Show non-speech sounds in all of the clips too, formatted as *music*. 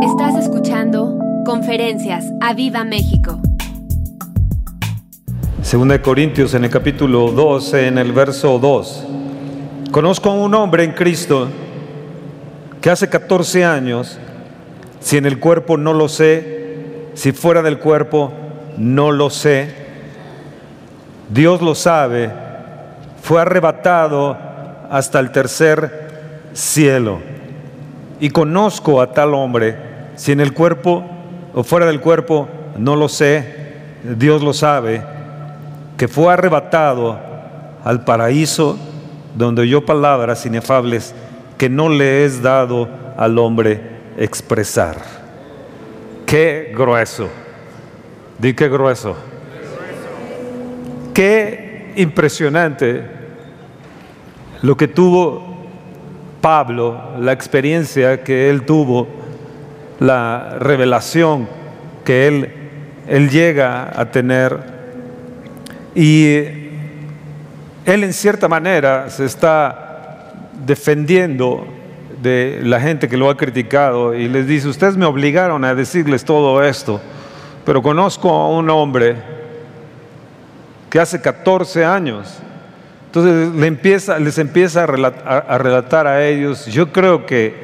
Estás escuchando Conferencias a Viva México. Segunda de Corintios en el capítulo 12, en el verso 2. Conozco a un hombre en Cristo que hace 14 años, si en el cuerpo no lo sé, si fuera del cuerpo no lo sé, Dios lo sabe, fue arrebatado hasta el tercer cielo. Y conozco a tal hombre, si en el cuerpo o fuera del cuerpo, no lo sé, Dios lo sabe, que fue arrebatado al paraíso donde oyó palabras inefables que no le es dado al hombre expresar. Qué grueso. Di qué grueso. Qué impresionante lo que tuvo Pablo, la experiencia que él tuvo, la revelación que él, él llega a tener. Y él en cierta manera se está defendiendo de la gente que lo ha criticado y les dice, ustedes me obligaron a decirles todo esto, pero conozco a un hombre que hace 14 años entonces le empieza, les empieza a relatar, a ellos, yo creo que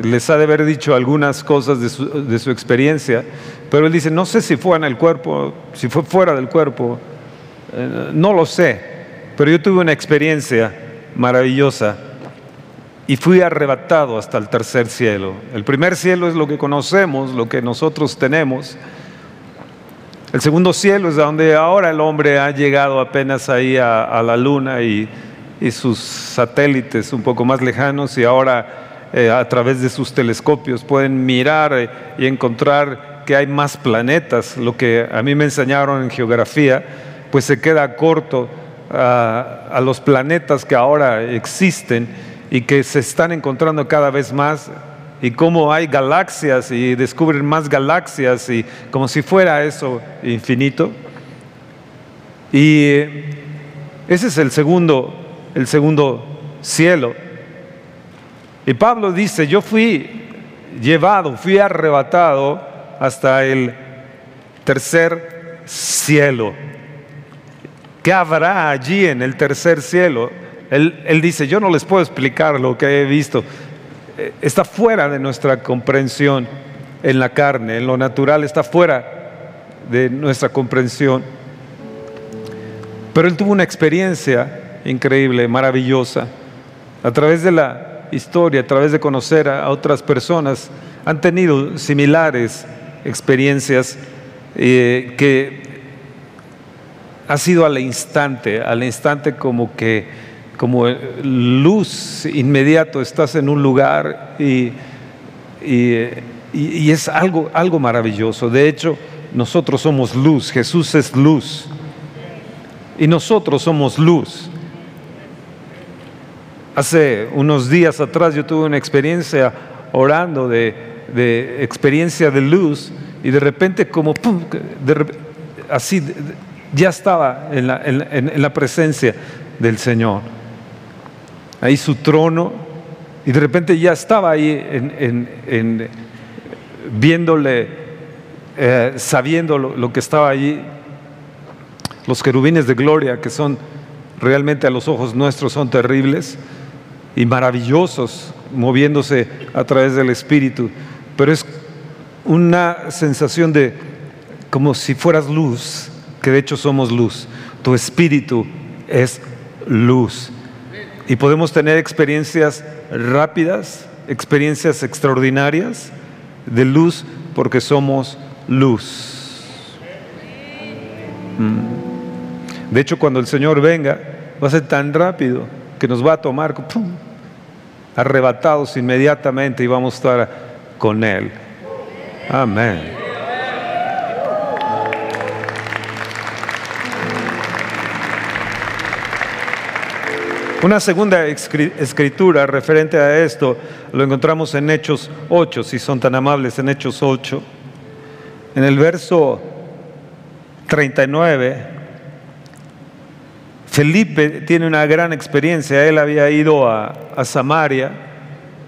les ha de haber dicho algunas cosas de su, experiencia, pero él dice, no sé si fue en el cuerpo, si fue fuera del cuerpo, eh, no lo sé, pero yo tuve una experiencia maravillosa y fui arrebatado hasta el tercer cielo. El primer cielo es lo que conocemos, lo que nosotros tenemos, el segundo cielo es donde ahora el hombre ha llegado apenas ahí a, la luna y, sus satélites un poco más lejanos y ahora eh, a través de sus telescopios pueden mirar eh, y encontrar que hay más planetas. Lo que a mí me enseñaron en geografía, pues se queda corto a los planetas que ahora existen y que se están encontrando cada vez más y cómo hay galaxias y descubren más galaxias y como si fuera eso infinito. Y ese es el segundo, el segundo cielo. Y Pablo dice, yo fui llevado, fui arrebatado hasta el tercer cielo. ¿Qué habrá allí en el tercer cielo? Él, él dice, yo no les puedo explicar lo que he visto, eh, está fuera de nuestra comprensión en la carne, en lo natural, está fuera de nuestra comprensión. Pero él tuvo una experiencia increíble, maravillosa. A través de la historia, a través de conocer a otras personas, han tenido similares experiencias eh, que ha sido al instante, al instante como que como luz inmediato, estás en un lugar y, y, es algo, algo maravilloso. De hecho, nosotros somos luz, Jesús es luz y nosotros somos luz. Hace unos días atrás yo tuve una experiencia orando de, experiencia de luz y de repente como así ya estaba en la, en la presencia del Señor. Ahí su trono, y de repente ya estaba ahí viéndole, eh, sabiendo lo, que estaba allí, los querubines de gloria, que son realmente a los ojos nuestros son terribles y maravillosos, moviéndose a través del Espíritu, pero es una sensación de como si fueras luz, que de hecho somos luz, tu espíritu es luz y podemos tener experiencias rápidas, experiencias extraordinarias de luz porque somos luz. Mm. De hecho, cuando el Señor venga, va a ser tan rápido que nos va a tomar arrebatados inmediatamente y vamos a estar con Él. Amén. Una segunda escritura referente a esto lo encontramos en Hechos 8, si son tan amables, en Hechos 8. En el verso 39, Felipe tiene una gran experiencia. Él había ido a, Samaria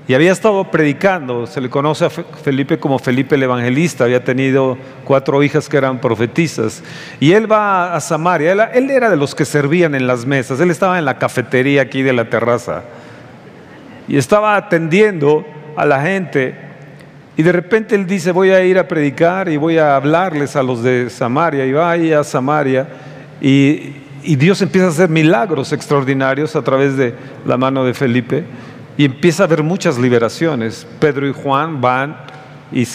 y había estado predicando, se le conoce a Felipe como Felipe el Evangelista, había tenido cuatro hijas que eran profetisas, y él va a Samaria, él, era de los que servían en las mesas, él estaba en la cafetería aquí de la terraza, y estaba atendiendo a la gente, y de repente él dice, voy a ir a predicar y voy a hablarles a los de Samaria, y va ahí a Samaria, y, y Dios empieza a hacer milagros extraordinarios a través de la mano de Felipe. Y empieza a haber muchas liberaciones. Pedro y Juan van y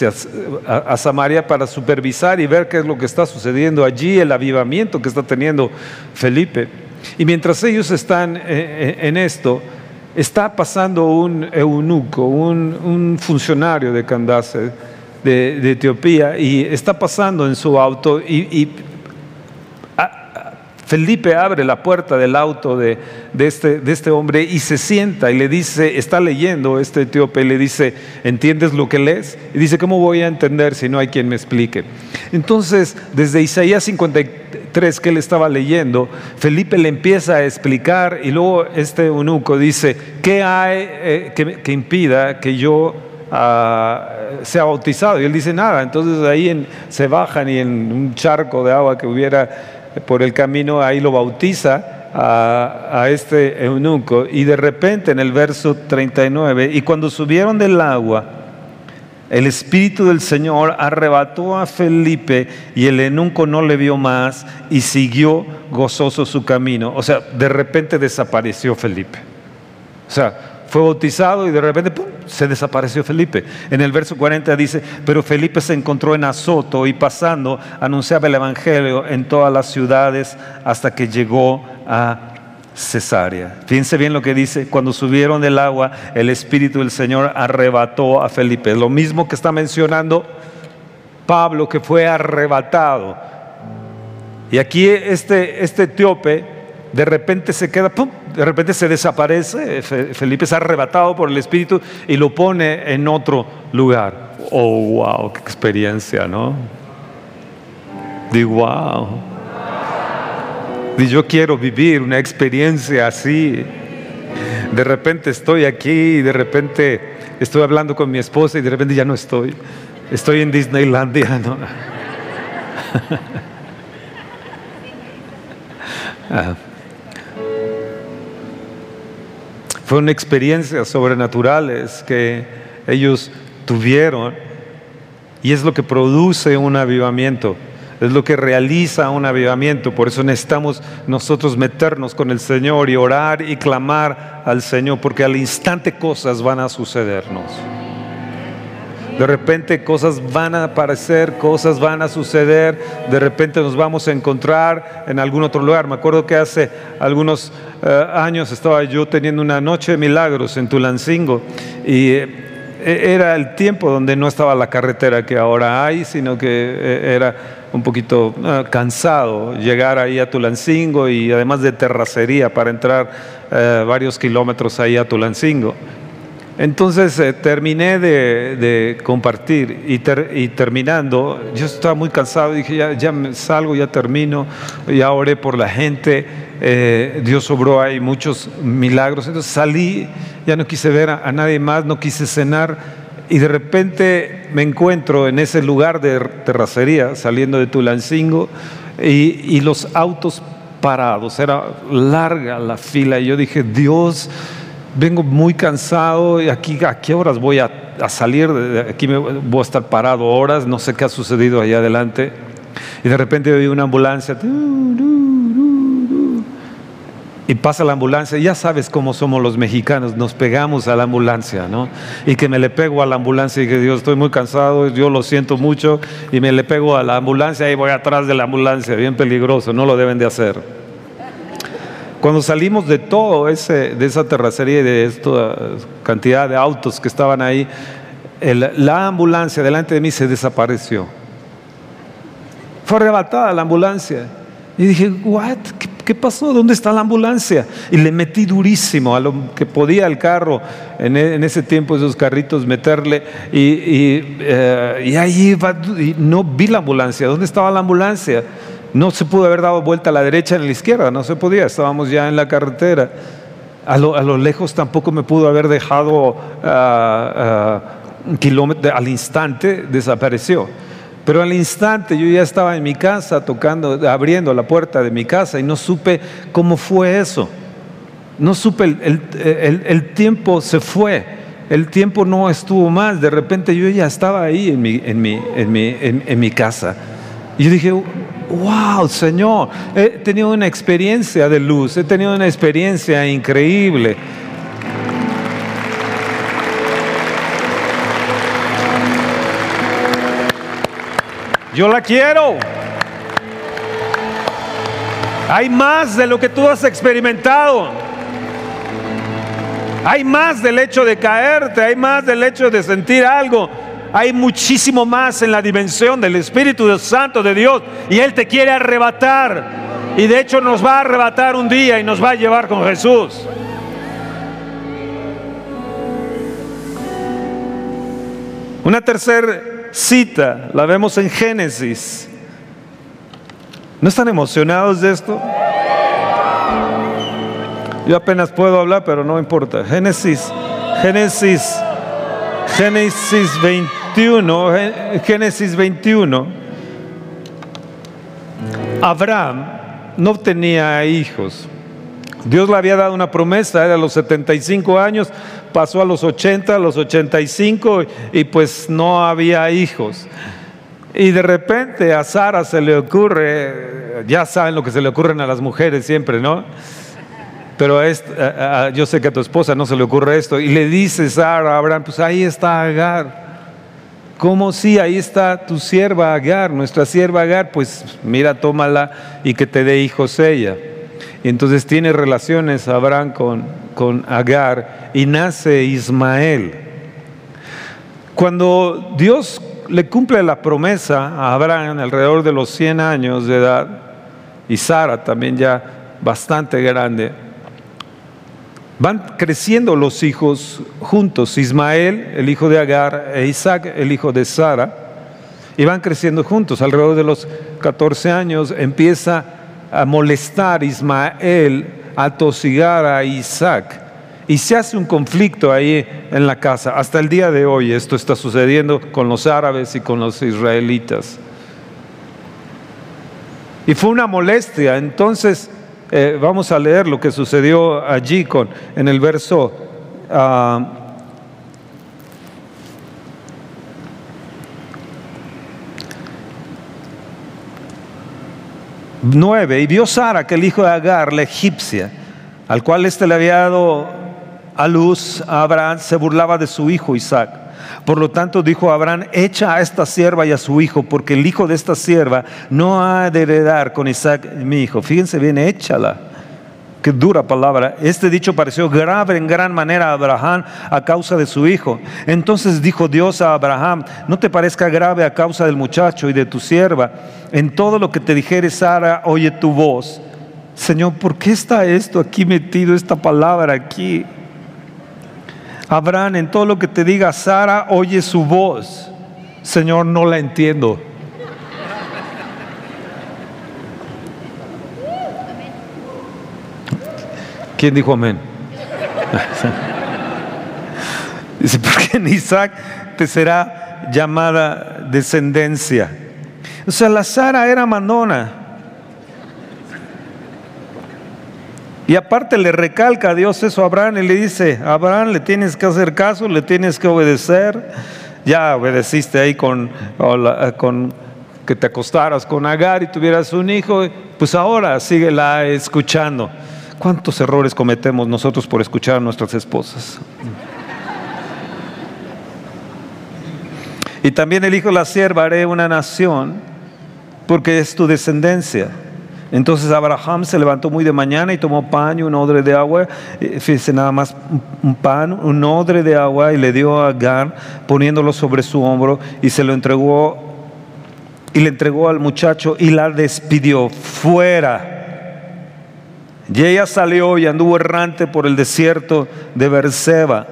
a, Samaria para supervisar y ver qué es lo que está sucediendo allí, el avivamiento que está teniendo Felipe. Y mientras ellos están eh, eh, en esto, está pasando un eunuco, un, funcionario de Candace, de, Etiopía, y está pasando en su auto y Felipe abre la puerta del auto de, este, de, este, hombre y se sienta y le dice, está leyendo este etíope, y le dice, ¿entiendes lo que lees? Y dice, ¿cómo voy a entender si no hay quien me explique? Entonces, desde Isaías 53 que él estaba leyendo, Felipe le empieza a explicar y luego este eunuco dice, ¿qué hay eh, que, impida que yo ah, sea bautizado? Y él dice, nada. Entonces ahí se bajan y en un charco de agua que hubiera por el camino, ahí lo bautiza a, este eunuco y de repente en el verso 39, y cuando subieron del agua, el Espíritu del Señor arrebató a Felipe y el eunuco no le vio más y siguió gozoso su camino. O sea, de repente desapareció Felipe. O sea, fue bautizado y de repente se desapareció Felipe. En el verso 40 dice, pero Felipe se encontró en Azoto y pasando anunciaba el Evangelio en todas las ciudades hasta que llegó a Cesarea. Fíjense bien lo que dice, cuando subieron del agua, el Espíritu del Señor arrebató a Felipe. Lo mismo que está mencionando Pablo, que fue arrebatado. Y aquí este, este etíope de repente se queda, ¡pum! de repente se desaparece, Felipe es arrebatado por el Espíritu y lo pone en otro lugar. Oh, wow, qué experiencia, ¿no? Digo, wow. Y yo quiero vivir una experiencia así. De repente estoy aquí y de repente estoy hablando con mi esposa y de repente ya no estoy. Estoy en Disneylandia, *laughs* ¿no? *laughs* ah. Fueron experiencias sobrenaturales que ellos tuvieron y es lo que produce un avivamiento, es lo que realiza un avivamiento. Por eso necesitamos nosotros meternos con el Señor y orar y clamar al Señor, porque al instante cosas van a sucedernos. De repente cosas van a aparecer, cosas van a suceder, de repente nos vamos a encontrar en algún otro lugar. Me acuerdo que hace algunos eh, años estaba yo teniendo una noche de milagros en Tulancingo y eh, era el tiempo donde no estaba la carretera que ahora hay, sino que eh, era un poquito cansado llegar ahí a Tulancingo y además de terracería para entrar varios kilómetros ahí a Tulancingo. Entonces eh, terminé de, compartir y, terminando, yo estaba muy cansado, dije, ya, ya salgo, ya termino, ya oré por la gente, eh, Dios obró ahí muchos milagros, entonces salí, ya no quise ver a, nadie más, no quise cenar y de repente me encuentro en ese lugar de terracería, saliendo de Tulancingo y, y los autos parados, era larga la fila y yo dije, Dios, vengo muy cansado y aquí a qué horas voy a, salir, de aquí me, voy a estar parado horas, no sé qué ha sucedido allá adelante. Y de repente oí una ambulancia. Y pasa la ambulancia, ya sabes cómo somos los mexicanos, nos pegamos a la ambulancia, ¿no? Y que me le pego a la ambulancia y que Dios, estoy muy cansado, yo lo siento mucho, y me le pego a la ambulancia y voy atrás de la ambulancia, bien peligroso, no lo deben de hacer. Cuando salimos de todo ese, de esa terracería y de esta cantidad de autos que estaban ahí, la ambulancia delante de mí se desapareció. Fue arrebatada la ambulancia. Y dije, ¿what? ¿Qué, pasó? ¿Dónde está la ambulancia? Y le metí durísimo a lo que podía el carro, en, e, ese tiempo esos carritos, meterle. Y, y, eh, y ahí iba, y no vi la ambulancia. ¿Dónde estaba la ambulancia? No se pudo haber dado vuelta a la derecha ni a la izquierda, no se podía, estábamos ya en la carretera. A lo, lejos tampoco me pudo haber dejado ah, ah, un kilómetro, al instante desapareció. Pero al instante yo ya estaba en mi casa tocando, abriendo la puerta de mi casa y no supe cómo fue eso. No supe, el, tiempo se fue, el tiempo no estuvo más, de repente yo ya estaba ahí en mi, casa. Y dije, wow, Señor, he tenido una experiencia de luz, he tenido una experiencia increíble. Yo la quiero. Hay más de lo que tú has experimentado. Hay más del hecho de caerte, hay más del hecho de sentir algo. Hay muchísimo más en la dimensión del Espíritu Santo de Dios y Él te quiere arrebatar. Y de hecho nos va a arrebatar un día y nos va a llevar con Jesús. Una tercera cita la vemos en Génesis. ¿No están emocionados de esto? Yo apenas puedo hablar, pero no importa. Génesis, Génesis, Génesis 21, Génesis 21. Abraham no tenía hijos. Dios le había dado una promesa, era a los 75 años, pasó a los 80, a los 85 y pues no había hijos. Y de repente a Sara se le ocurre, ya saben lo que se le ocurren a las mujeres siempre, ¿no? Pero yo sé que a tu esposa no se le ocurre esto. Y le dice Sara a Abraham, pues ahí está Agar. ¿Cómo sí? Ahí está tu sierva Agar, nuestra sierva Agar. Pues mira, tómala y que te dé hijos ella. Entonces tiene relaciones Abraham con, con Agar y nace Ismael. Cuando Dios le cumple la promesa a Abraham alrededor de los 100 años de edad, y Sara también ya bastante grande, Van creciendo los hijos juntos, Ismael, el hijo de Agar, e Isaac, el hijo de Sara, y van creciendo juntos. Alrededor de los 14 años empieza a molestar Ismael, a tosigar a Isaac. Y se hace un conflicto ahí en la casa. Hasta el día de hoy esto está sucediendo con los árabes y con los israelitas. Y fue una molestia. Entonces eh, vamos a leer lo que sucedió allí con, en el verso uh, nueve. Y vio Sara que el hijo de Agar, la egipcia, al cual éste le había dado a luz a Abraham, se burlaba de su hijo Isaac. Por lo tanto dijo Abraham, echa a esta sierva y a su hijo, porque el hijo de esta sierva no ha de heredar con Isaac mi hijo. Fíjense bien, échala. Qué dura palabra. Este dicho pareció grave en gran manera a Abraham a causa de su hijo. Entonces dijo Dios a Abraham, no te parezca grave a causa del muchacho y de tu sierva. En todo lo que te dijere Sara, oye tu voz. Señor, ¿por qué está esto aquí metido, esta palabra aquí? Abraham, en todo lo que te diga Sara, oye su voz. Señor, no la entiendo. ¿Quién dijo amén? *laughs* Dice, porque en Isaac te será llamada descendencia. O sea, la Sara era mandona. Y aparte le recalca a Dios eso a Abraham y le dice, Abraham le tienes que hacer caso, le tienes que obedecer. Ya obedeciste ahí con, con que te acostaras con Agar y tuvieras un hijo, pues ahora síguela escuchando. ¿Cuántos errores cometemos nosotros por escuchar a nuestras esposas? Y también el hijo de la sierva haré una nación porque es tu descendencia. Entonces Abraham se levantó muy de mañana y tomó pan y un odre de agua, eh, fíjese nada más un pan, un odre de agua y le dio a Agar poniéndolo sobre su hombro y se lo entregó y le entregó al muchacho y la despidió fuera. Y ella salió y anduvo errante por el desierto de Berseba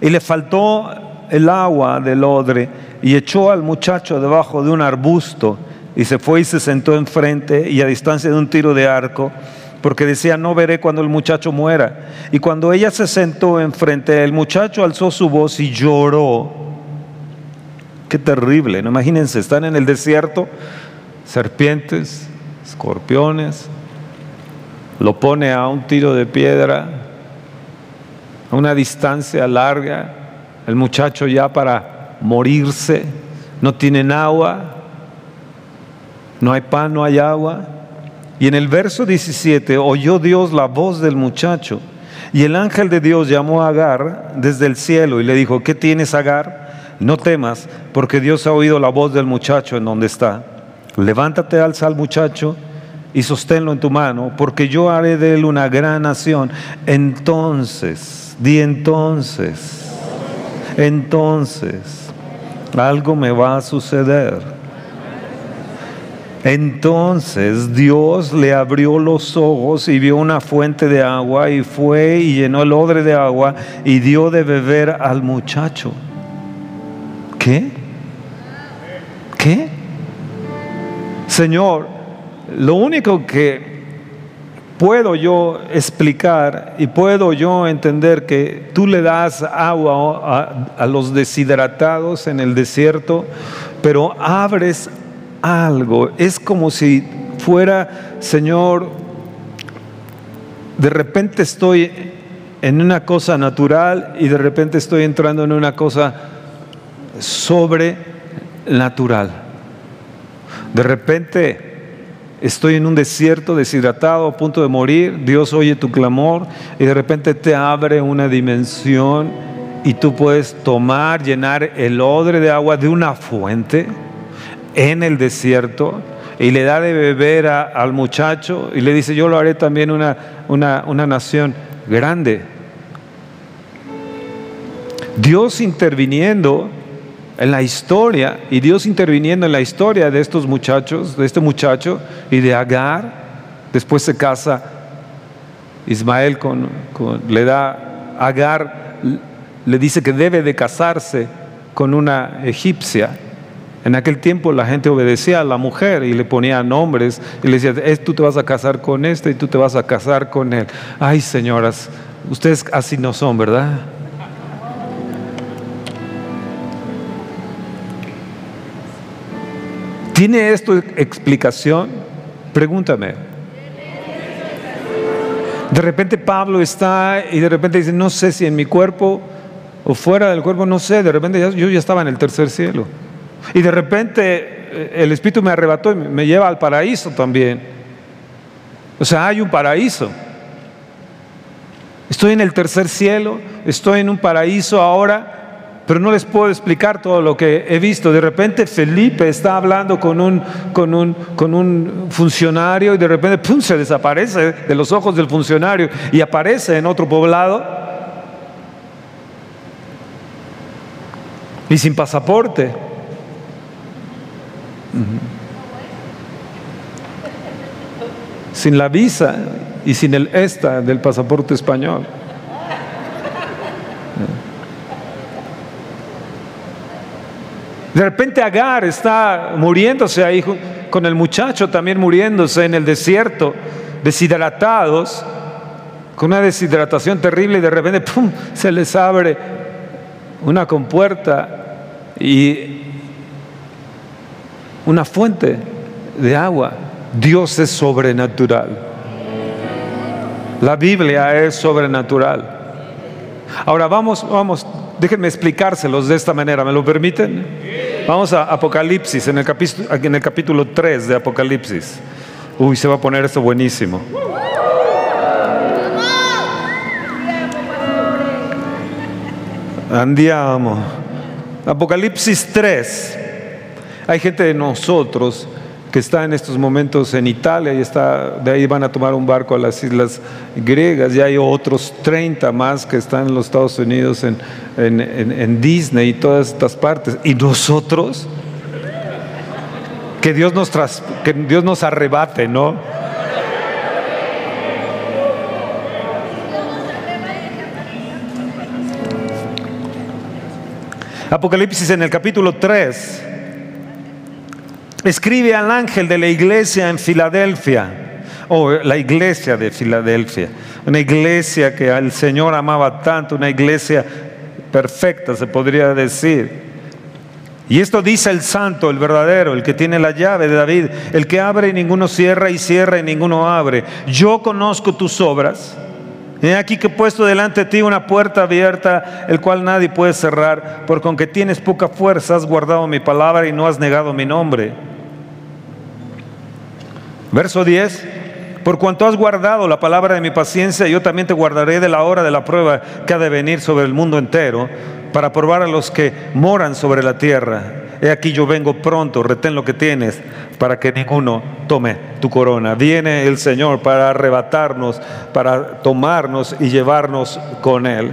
y le faltó el agua del odre y echó al muchacho debajo de un arbusto y se fue y se sentó enfrente y a distancia de un tiro de arco porque decía, no veré cuando el muchacho muera. Y cuando ella se sentó enfrente, el muchacho alzó su voz y lloró. Qué terrible, ¿no? Imagínense, están en el desierto, serpientes, escorpiones, lo pone a un tiro de piedra, a una distancia larga, el muchacho ya para morirse, no tienen agua, no hay pan, no hay agua. Y en el verso 17 oyó Dios la voz del muchacho. Y el ángel de Dios llamó a Agar desde el cielo y le dijo, ¿qué tienes Agar? No temas, porque Dios ha oído la voz del muchacho en donde está. Levántate, alza al muchacho y sosténlo en tu mano, porque yo haré de él una gran nación. Entonces, di entonces, entonces, algo me va a suceder. Entonces Dios le abrió los ojos y vio una fuente de agua y fue y llenó el odre de agua y dio de beber al muchacho. ¿Qué? ¿Qué? Señor, lo único que puedo yo explicar y puedo yo entender que tú le das agua a, a los deshidratados en el desierto, pero abres algo. Es como si fuera, Señor, de repente estoy en una cosa natural y de repente estoy entrando en una cosa sobrenatural. De repente estoy en un desierto deshidratado a punto de morir, Dios oye tu clamor y de repente te abre una dimensión y tú puedes tomar, llenar el odre de agua de una fuente en el desierto y le da de beber al muchacho y le dice, yo lo haré también una, una nación grande. Dios interviniendo en la historia y Dios interviniendo en la historia de estos muchachos, de este muchacho y de Agar, después se casa Ismael con, le da Agar, le dice que debe de casarse con una egipcia en aquel tiempo la gente obedecía a la mujer y le ponía nombres y le decía, tú te vas a casar con este y tú te vas a casar con él. Ay, señoras, ustedes así no son, ¿verdad? ¿Tiene esto explicación? Pregúntame. De repente Pablo está y de repente dice, no sé si en mi cuerpo o fuera del cuerpo, no sé, de repente yo ya estaba en el tercer cielo. Y de repente eh, el Espíritu me arrebató y me lleva al paraíso también. O sea, hay un paraíso. Estoy en el tercer cielo, estoy en un paraíso ahora, pero no les puedo explicar todo lo que he visto. De repente Felipe está hablando con un, con un, con un funcionario y de repente ¡pum! se desaparece de los ojos del funcionario y aparece en otro poblado y sin pasaporte. Sin la visa y sin el ESTA del pasaporte español. De repente Agar está muriéndose ahí con el muchacho también muriéndose en el desierto, deshidratados, con una deshidratación terrible y de repente *laughs* ¡pum! se les abre una compuerta y una fuente de agua. Dios es sobrenatural. La Biblia es sobrenatural. Ahora vamos, vamos, déjenme explicárselos de esta manera, ¿me lo permiten? Vamos a Apocalipsis, en el, capítulo, en el capítulo 3 de Apocalipsis. Uy, se va a poner esto buenísimo. Andiamo. Apocalipsis 3. Hay gente de nosotros que está en estos momentos en Italia y está, de ahí van a tomar un barco a las islas griegas y hay otros 30 más que están en los Estados Unidos, en, en Disney y todas estas partes. Y nosotros, que Dios nos, tras, que Dios nos arrebate, ¿no? Apocalipsis en el capítulo 3 escribe al ángel de la iglesia en Filadelfia. o la iglesia de Filadelfia, una iglesia que al Señor amaba tanto, una iglesia perfecta, se podría decir. Y esto dice el santo, el verdadero, el que tiene la llave de David, el que abre y ninguno cierra y cierra y ninguno abre. Yo conozco tus obras. He aquí que he puesto delante de ti una puerta abierta, el cual nadie puede cerrar, porque aunque tienes poca fuerza, has guardado mi palabra y no has negado mi nombre. Verso 10. Por cuanto has guardado la palabra de mi paciencia, yo también te guardaré de la hora de la prueba que ha de venir sobre el mundo entero para probar a los que moran sobre la tierra. He aquí yo vengo pronto, retén lo que tienes para que ninguno tome tu corona. Viene el Señor para arrebatarnos, para tomarnos y llevarnos con Él.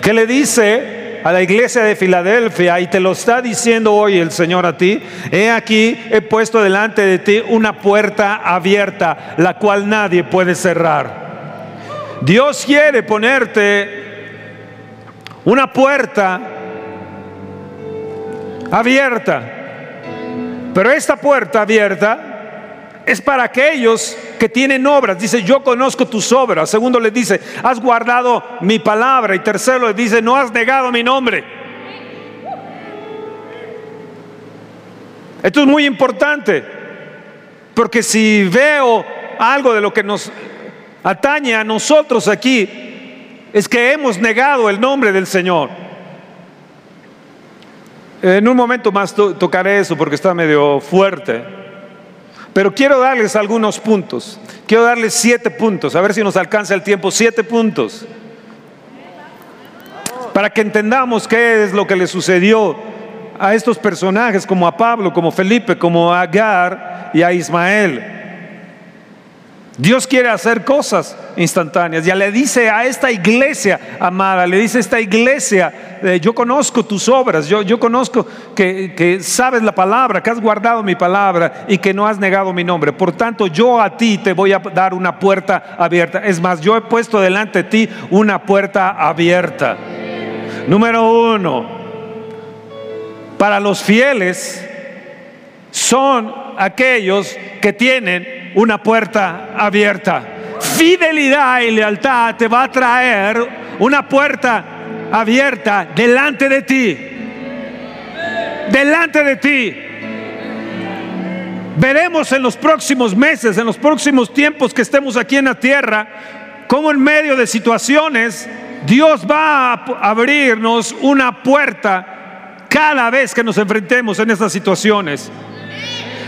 ¿Qué le dice a la iglesia de Filadelfia? Y te lo está diciendo hoy el Señor a ti. He aquí, he puesto delante de ti una puerta abierta, la cual nadie puede cerrar. Dios quiere ponerte una puerta abierta. Pero esta puerta abierta es para aquellos que tienen obras. Dice, yo conozco tus obras. Segundo le dice, has guardado mi palabra. Y tercero le dice, no has negado mi nombre. Esto es muy importante. Porque si veo algo de lo que nos atañe a nosotros aquí, es que hemos negado el nombre del Señor. En un momento más tocaré eso porque está medio fuerte. Pero quiero darles algunos puntos. Quiero darles siete puntos. A ver si nos alcanza el tiempo. Siete puntos. Para que entendamos qué es lo que le sucedió a estos personajes como a Pablo, como Felipe, como a Agar y a Ismael. Dios quiere hacer cosas instantáneas. Ya le dice a esta iglesia amada, le dice a esta iglesia, eh, yo conozco tus obras, yo, yo conozco que, que, sabes la palabra, que has guardado mi palabra y que no has negado mi nombre. Por tanto, yo a ti te voy a dar una puerta abierta. Es más, yo he puesto delante de ti una puerta abierta. Número uno, para los fieles son aquellos que tienen una puerta abierta. Fidelidad y lealtad te va a traer una puerta abierta delante de ti. Delante de ti. Veremos en los próximos meses, en los próximos tiempos que estemos aquí en la tierra, cómo en medio de situaciones Dios va a abrirnos una puerta cada vez que nos enfrentemos en estas situaciones.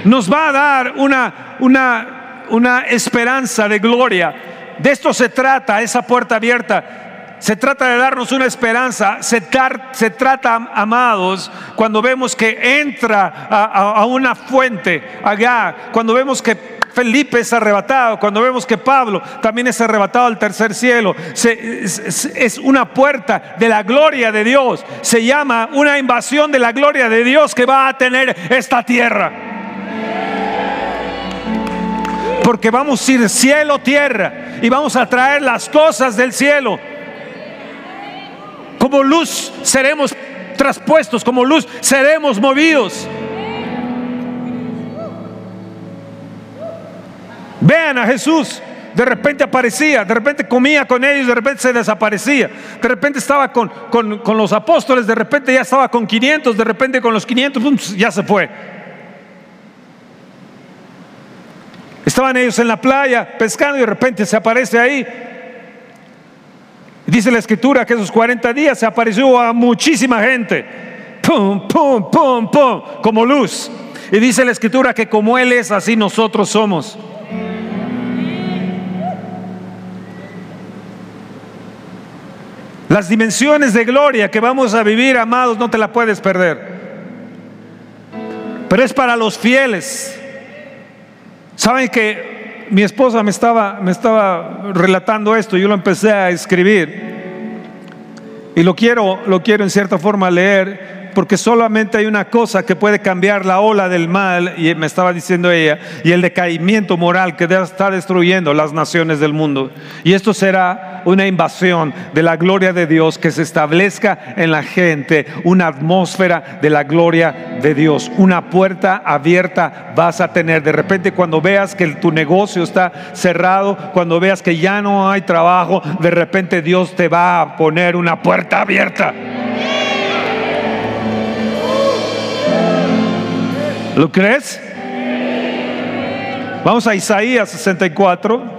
Nos va a dar una, una una esperanza de gloria. De esto se trata, esa puerta abierta. Se trata de darnos una esperanza. Se, trata, amados, cuando vemos que entra a, una fuente allá, cuando vemos que Felipe es arrebatado, cuando vemos que Pablo también es arrebatado al tercer cielo, es, una puerta de la gloria de Dios. Se llama una invasión de la gloria de Dios que va a tener esta tierra porque vamos a ir cielo, tierra y vamos a traer las cosas del cielo. Como luz seremos traspuestos, como luz seremos movidos. Vean a Jesús. De repente aparecía, de repente comía con ellos, de repente se desaparecía. De repente estaba con, con los apóstoles, de repente ya estaba con 500, de repente con los 500, ya se fue. Estaban ellos en la playa pescando y de repente se aparece ahí. Dice la escritura que esos 40 días se apareció a muchísima gente. Pum, pum, pum, pum, como luz. Y dice la escritura que como Él es, así nosotros somos. Las dimensiones de gloria que vamos a vivir, amados, no te la puedes perder. Pero es para los fieles. Saben que mi esposa me estaba, me estaba relatando esto, yo lo empecé a escribir. Y lo quiero, lo quiero en cierta forma leer, porque solamente hay una cosa que puede cambiar la ola del mal, y me estaba diciendo ella, y el decaimiento moral que está destruyendo las naciones del mundo. Y esto será una invasión de la gloria de Dios, que se establezca en la gente una atmósfera de la gloria de Dios. Una puerta abierta vas a tener. De repente cuando veas que tu negocio está cerrado, cuando veas que ya no hay trabajo, de repente Dios te va a poner una puerta abierta. ¿Lo crees? Vamos a Isaías 64.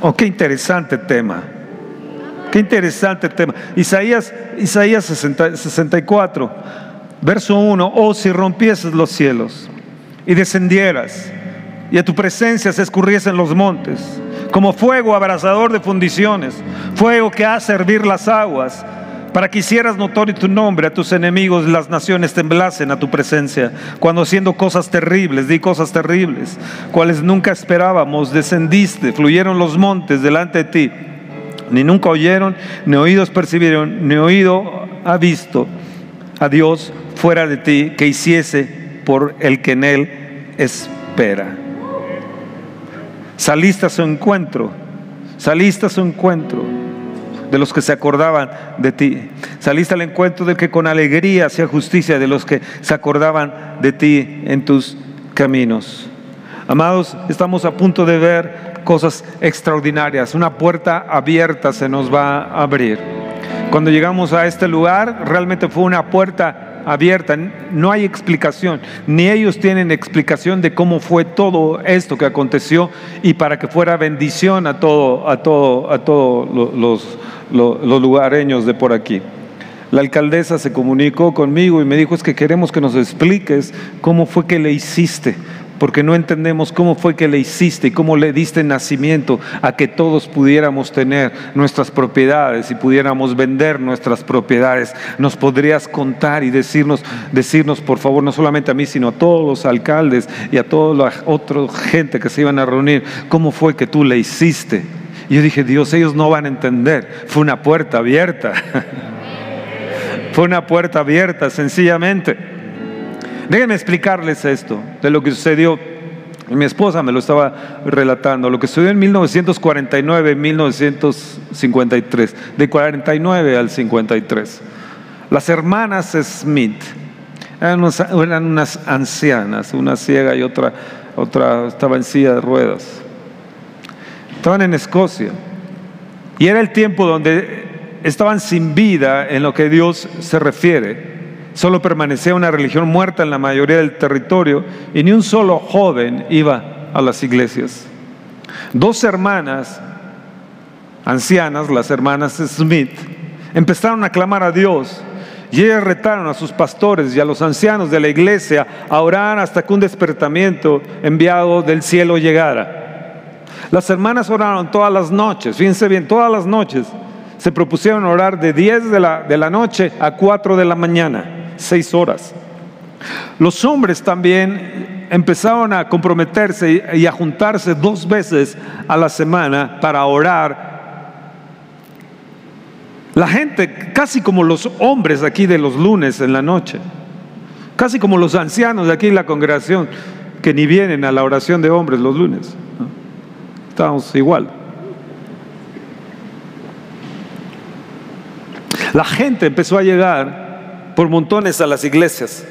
Oh, qué interesante tema. Qué interesante tema. Isaías, Isaías 64, verso 1. Oh, si rompieses los cielos y descendieras y a tu presencia se escurriesen los montes, como fuego abrasador de fundiciones, fuego que hace hervir las aguas para que hicieras notorio tu nombre a tus enemigos, las naciones temblasen a tu presencia, cuando haciendo cosas terribles, di cosas terribles, cuales nunca esperábamos, descendiste, fluyeron los montes delante de ti, ni nunca oyeron, ni oídos percibieron, ni oído ha visto a Dios fuera de ti que hiciese por el que en él espera. Saliste a su encuentro, saliste a su encuentro de los que se acordaban de ti. Saliste al encuentro del que con alegría hacía justicia, de los que se acordaban de ti en tus caminos. Amados, estamos a punto de ver cosas extraordinarias. Una puerta abierta se nos va a abrir. Cuando llegamos a este lugar, realmente fue una puerta abierta, no hay explicación, ni ellos tienen explicación de cómo fue todo esto que aconteció y para que fuera bendición a todo, a todo, a todos los, los lugareños de por aquí. La alcaldesa se comunicó conmigo y me dijo, es que queremos que nos expliques cómo fue que le hiciste, porque no entendemos cómo fue que le hiciste y cómo le diste nacimiento a que todos pudiéramos tener nuestras propiedades y pudiéramos vender nuestras propiedades. Nos podrías contar y decirnos, decirnos por favor, no solamente a mí, sino a todos los alcaldes y a toda la otra gente que se iban a reunir, cómo fue que tú le hiciste. Y yo dije, Dios, ellos no van a entender. Fue una puerta abierta. *laughs* Fue una puerta abierta, sencillamente. Déjenme explicarles esto, de lo que sucedió. Mi esposa me lo estaba relatando, lo que sucedió en 1949, 1953, de 49 al 53. Las hermanas Smith eran unas, ancianas, una ciega y otra, otra estaba en silla de ruedas. Estaban en Escocia. Y era el tiempo donde estaban sin vida en lo que Dios se refiere. Solo permanecía una religión muerta en la mayoría del territorio y ni un solo joven iba a las iglesias. Dos hermanas ancianas, las hermanas Smith, empezaron a clamar a Dios y ellas retaron a sus pastores y a los ancianos de la iglesia a orar hasta que un despertamiento enviado del cielo llegara. Las hermanas oraron todas las noches, fíjense bien, todas las noches se propusieron orar de 10 de la, de la noche a 4 de la mañana, 6 horas. Los hombres también empezaron a comprometerse y a juntarse dos veces a la semana para orar. La gente, casi como los hombres aquí de los lunes en la noche, casi como los ancianos de aquí en la congregación, que ni vienen a la oración de hombres los lunes. Estamos igual. La gente empezó a llegar por montones a las iglesias.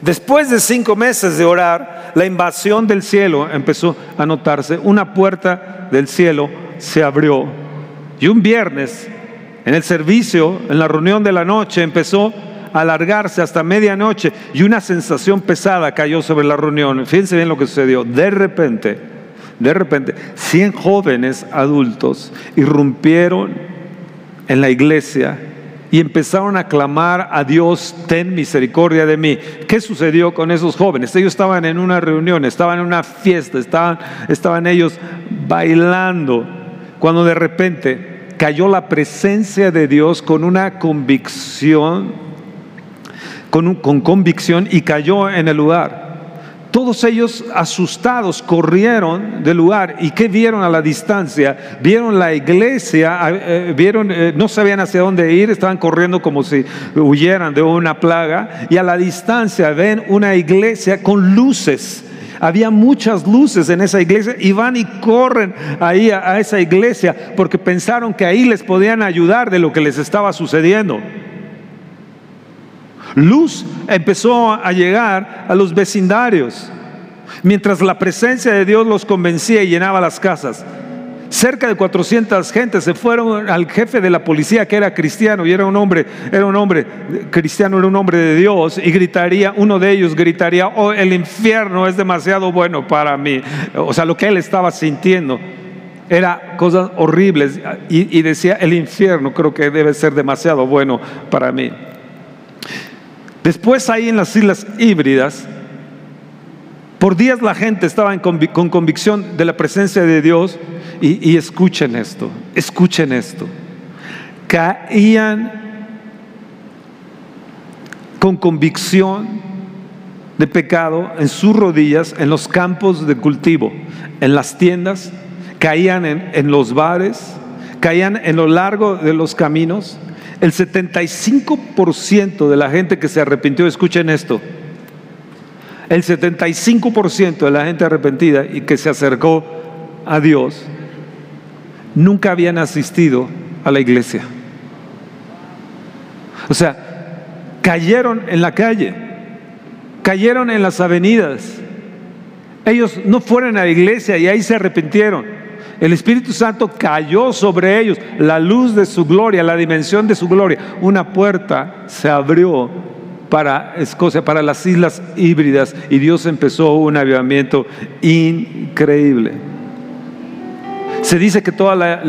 Después de cinco meses de orar, la invasión del cielo empezó a notarse. Una puerta del cielo se abrió. Y un viernes, en el servicio, en la reunión de la noche, empezó a alargarse hasta medianoche y una sensación pesada cayó sobre la reunión. Fíjense bien lo que sucedió. De repente, de repente, 100 jóvenes adultos irrumpieron en la iglesia y empezaron a clamar a Dios, ten misericordia de mí. ¿Qué sucedió con esos jóvenes? Ellos estaban en una reunión, estaban en una fiesta, estaban, estaban ellos bailando, cuando de repente cayó la presencia de Dios con una convicción, con, con convicción y cayó en el lugar. Todos ellos asustados corrieron del lugar y ¿qué vieron a la distancia? Vieron la iglesia, eh, vieron, eh, no sabían hacia dónde ir, estaban corriendo como si huyeran de una plaga y a la distancia ven una iglesia con luces Había muchas luces en esa iglesia y van y corren ahí a esa iglesia porque pensaron que ahí les podían ayudar de lo que les estaba sucediendo. Luz empezó a llegar a los vecindarios, mientras la presencia de Dios los convencía y llenaba las casas. Cerca de 400 gentes se fueron al jefe de la policía que era cristiano y era un hombre, era un hombre cristiano, era un hombre de Dios y gritaría, uno de ellos gritaría, oh, el infierno es demasiado bueno para mí. O sea, lo que él estaba sintiendo era cosas horribles y, y decía, el infierno creo que debe ser demasiado bueno para mí. Después ahí en las islas híbridas, por días la gente estaba con convicción de la presencia de Dios y, escuchen esto, escuchen esto. Caían con convicción de pecado en sus rodillas, en los campos de cultivo, en las tiendas, caían en los bares, caían en lo largo de los caminos. El 75% de la gente que se arrepintió, escuchen esto, el 75% de la gente arrepentida y que se acercó a Dios nunca habían asistido a la iglesia. O sea, cayeron en la calle, cayeron en las avenidas. Ellos no fueron a la iglesia y ahí se arrepintieron. El Espíritu Santo cayó sobre ellos, la luz de su gloria, la dimensión de su gloria. Una puerta se abrió para Escocia, para las islas híbridas, y Dios empezó un avivamiento increíble. Se dice que todas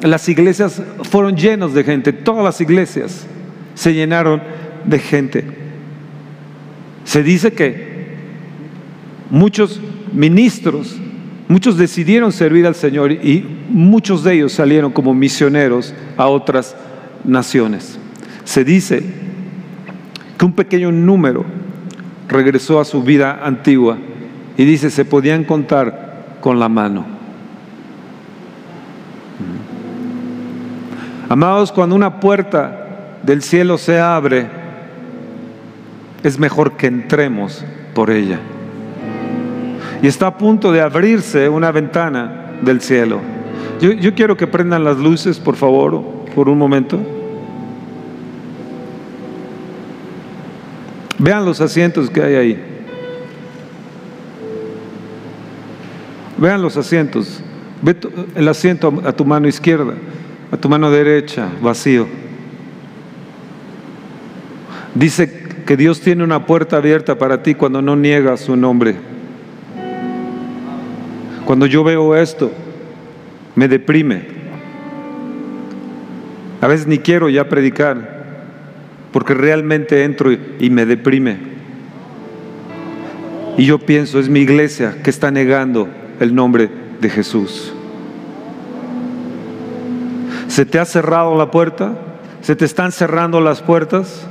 las iglesias fueron llenas de gente, todas las iglesias se llenaron de gente. Se dice que muchos ministros, muchos decidieron servir al Señor y muchos de ellos salieron como misioneros a otras naciones. Se dice que un pequeño número regresó a su vida antigua y dice, se podían contar con la mano. Amados, cuando una puerta del cielo se abre, es mejor que entremos por ella. Y está a punto de abrirse una ventana del cielo. Yo, yo quiero que prendan las luces, por favor, por un momento. Vean los asientos que hay ahí. Vean los asientos. Ve el asiento a tu mano izquierda, a tu mano derecha, vacío. Dice que Dios tiene una puerta abierta para ti cuando no niegas su nombre. Cuando yo veo esto, me deprime. A veces ni quiero ya predicar porque realmente entro y me deprime. Y yo pienso, es mi iglesia que está negando el nombre de Jesús. ¿Se te ha cerrado la puerta? ¿Se te están cerrando las puertas?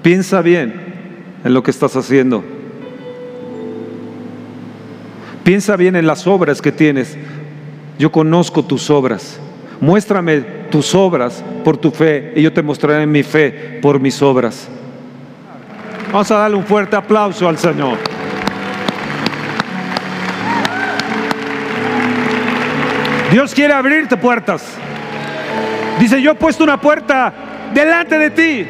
Piensa bien en lo que estás haciendo. Piensa bien en las obras que tienes. Yo conozco tus obras. Muéstrame tus obras por tu fe y yo te mostraré mi fe por mis obras. Vamos a darle un fuerte aplauso al Señor. Dios quiere abrirte puertas. Dice, yo he puesto una puerta delante de ti.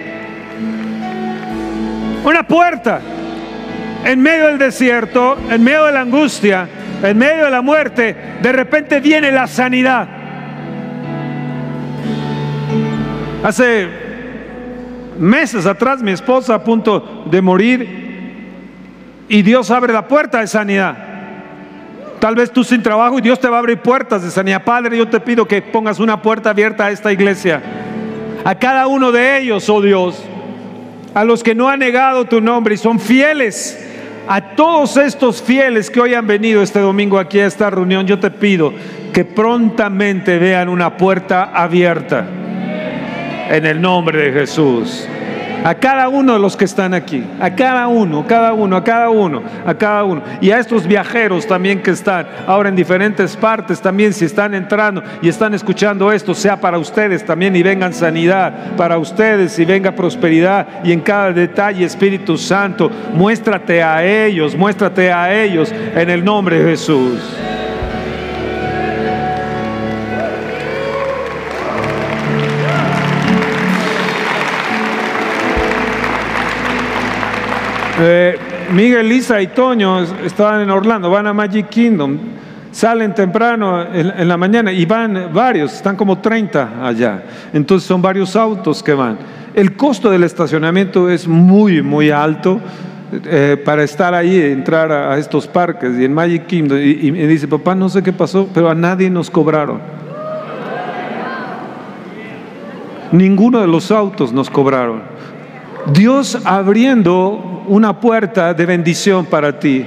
Una puerta en medio del desierto, en medio de la angustia, en medio de la muerte. De repente viene la sanidad. Hace meses atrás mi esposa a punto de morir y Dios abre la puerta de sanidad. Tal vez tú sin trabajo y Dios te va a abrir puertas de sanidad. Padre, yo te pido que pongas una puerta abierta a esta iglesia. A cada uno de ellos, oh Dios. A los que no han negado tu nombre y son fieles. A todos estos fieles que hoy han venido este domingo aquí a esta reunión, yo te pido que prontamente vean una puerta abierta en el nombre de Jesús. A cada uno de los que están aquí, a cada uno, cada uno, a cada uno, a cada uno. Y a estos viajeros también que están ahora en diferentes partes, también si están entrando y están escuchando esto, sea para ustedes también y vengan sanidad, para ustedes y venga prosperidad. Y en cada detalle, Espíritu Santo, muéstrate a ellos, muéstrate a ellos en el nombre de Jesús. Eh, Miguel, Lisa y Toño estaban en Orlando, van a Magic Kingdom, salen temprano en, la mañana y van varios, están como 30 allá. Entonces son varios autos que van. El costo del estacionamiento es muy, muy alto. Eh, para estar ahí, entrar a, estos parques y en Magic Kingdom. Y, y dice, papá, no sé qué pasó, pero a nadie nos cobraron. Ninguno de los autos nos cobraron. Dios abriendo una puerta de bendición para ti.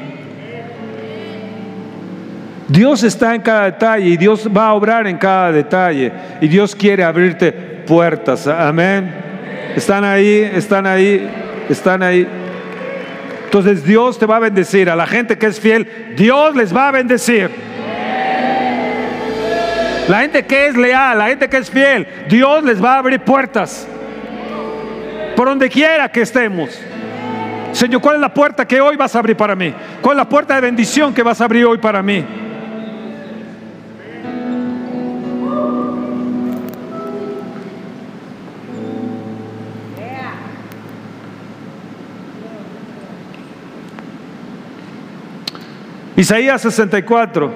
Dios está en cada detalle y Dios va a obrar en cada detalle y Dios quiere abrirte puertas. Amén. Están ahí, están ahí, están ahí. Entonces Dios te va a bendecir. A la gente que es fiel, Dios les va a bendecir. La gente que es leal, la gente que es fiel, Dios les va a abrir puertas. Por donde quiera que estemos. Señor, ¿cuál es la puerta que hoy vas a abrir para mí? ¿Cuál es la puerta de bendición que vas a abrir hoy para mí? Isaías 64.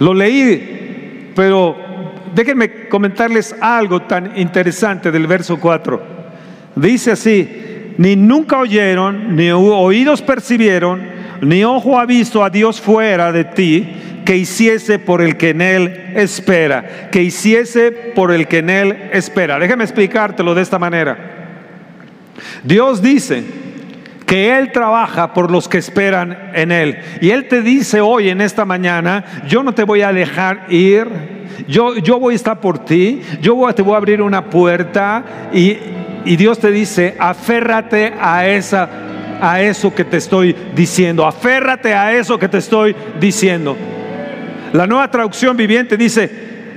Lo leí, pero déjenme comentarles algo tan interesante del verso 4. Dice así, ni nunca oyeron, ni oídos percibieron, ni ojo ha visto a Dios fuera de ti, que hiciese por el que en Él espera, que hiciese por el que en Él espera. Déjame explicártelo de esta manera. Dios dice que Él trabaja por los que esperan en Él. Y Él te dice hoy, en esta mañana, yo no te voy a dejar ir, yo, yo voy a estar por ti, yo te voy a abrir una puerta y y Dios te dice, aférrate a esa a eso que te estoy diciendo. Aférrate a eso que te estoy diciendo. La nueva traducción viviente dice,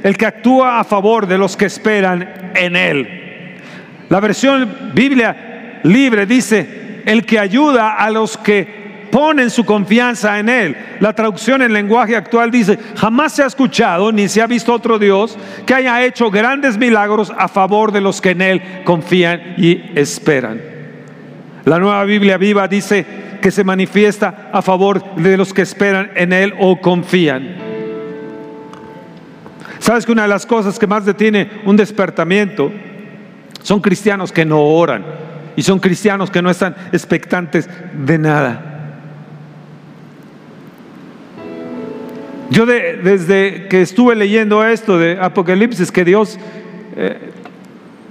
el que actúa a favor de los que esperan en él. La versión Biblia libre dice, el que ayuda a los que ponen su confianza en Él. La traducción en lenguaje actual dice, jamás se ha escuchado ni se ha visto otro Dios que haya hecho grandes milagros a favor de los que en Él confían y esperan. La nueva Biblia viva dice que se manifiesta a favor de los que esperan en Él o confían. ¿Sabes que una de las cosas que más detiene un despertamiento son cristianos que no oran y son cristianos que no están expectantes de nada? Yo desde que estuve leyendo esto de Apocalipsis, que Dios, eh,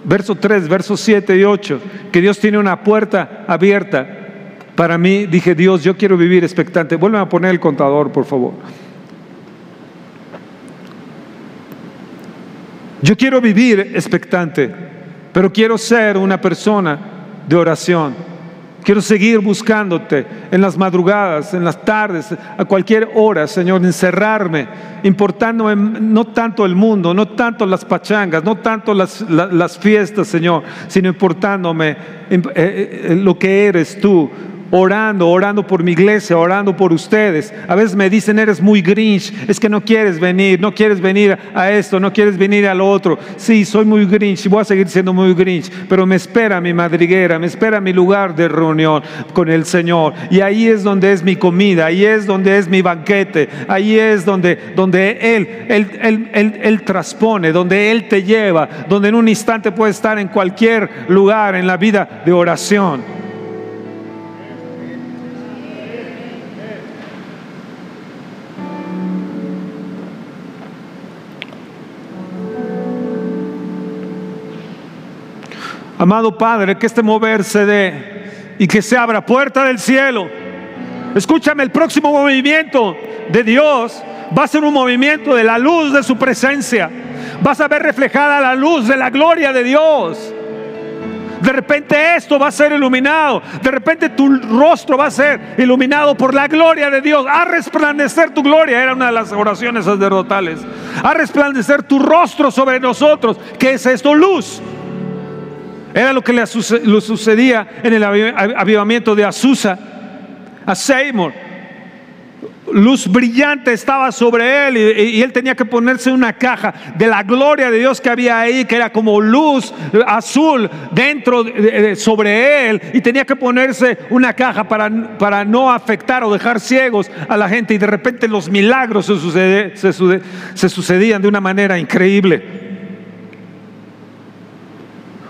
verso 3, verso 7 y 8, que Dios tiene una puerta abierta, para mí dije, Dios, yo quiero vivir expectante. Vuelve a poner el contador, por favor. Yo quiero vivir expectante, pero quiero ser una persona de oración. Quiero seguir buscándote en las madrugadas, en las tardes, a cualquier hora, Señor, encerrarme, importándome no tanto el mundo, no tanto las pachangas, no tanto las, fiestas, Señor, sino importándome eh, eh, lo que eres tú, orando, orando por mi iglesia, orando por ustedes. A veces me dicen, eres muy grinch, es que no quieres venir, no quieres venir a esto, no quieres venir a lo otro. Sí, soy muy grinch y voy a seguir siendo muy grinch, pero me espera mi madriguera, me espera mi lugar de reunión con el Señor. Y ahí es donde es mi comida, ahí es donde es mi banquete, ahí es donde, donde Él, él, él, él, él transpone, donde Él te lleva, donde en un instante puedes estar en cualquier lugar en la vida de oración. Amado Padre, que este mover se dé y que se abra puerta del cielo. Escúchame, el próximo movimiento de Dios va a ser un movimiento de la luz de su presencia. Vas a ver reflejada la luz de la gloria de Dios. De repente esto va a ser iluminado. De repente tu rostro va a ser iluminado por la gloria de Dios. A resplandecer tu gloria. Era una de las oraciones sacerdotales. A resplandecer tu rostro sobre nosotros. ¿Qué es esto? Luz. Era lo que le sucedía en el avivamiento de Azusa a Seymour luz brillante estaba sobre él y, él tenía que ponerse una caja de la gloria de Dios que había ahí, que era como luz azul dentro sobre él y tenía que ponerse una caja para, para no afectar o dejar ciegos a la gente y de repente los milagros se, se sucedían de una manera increíble.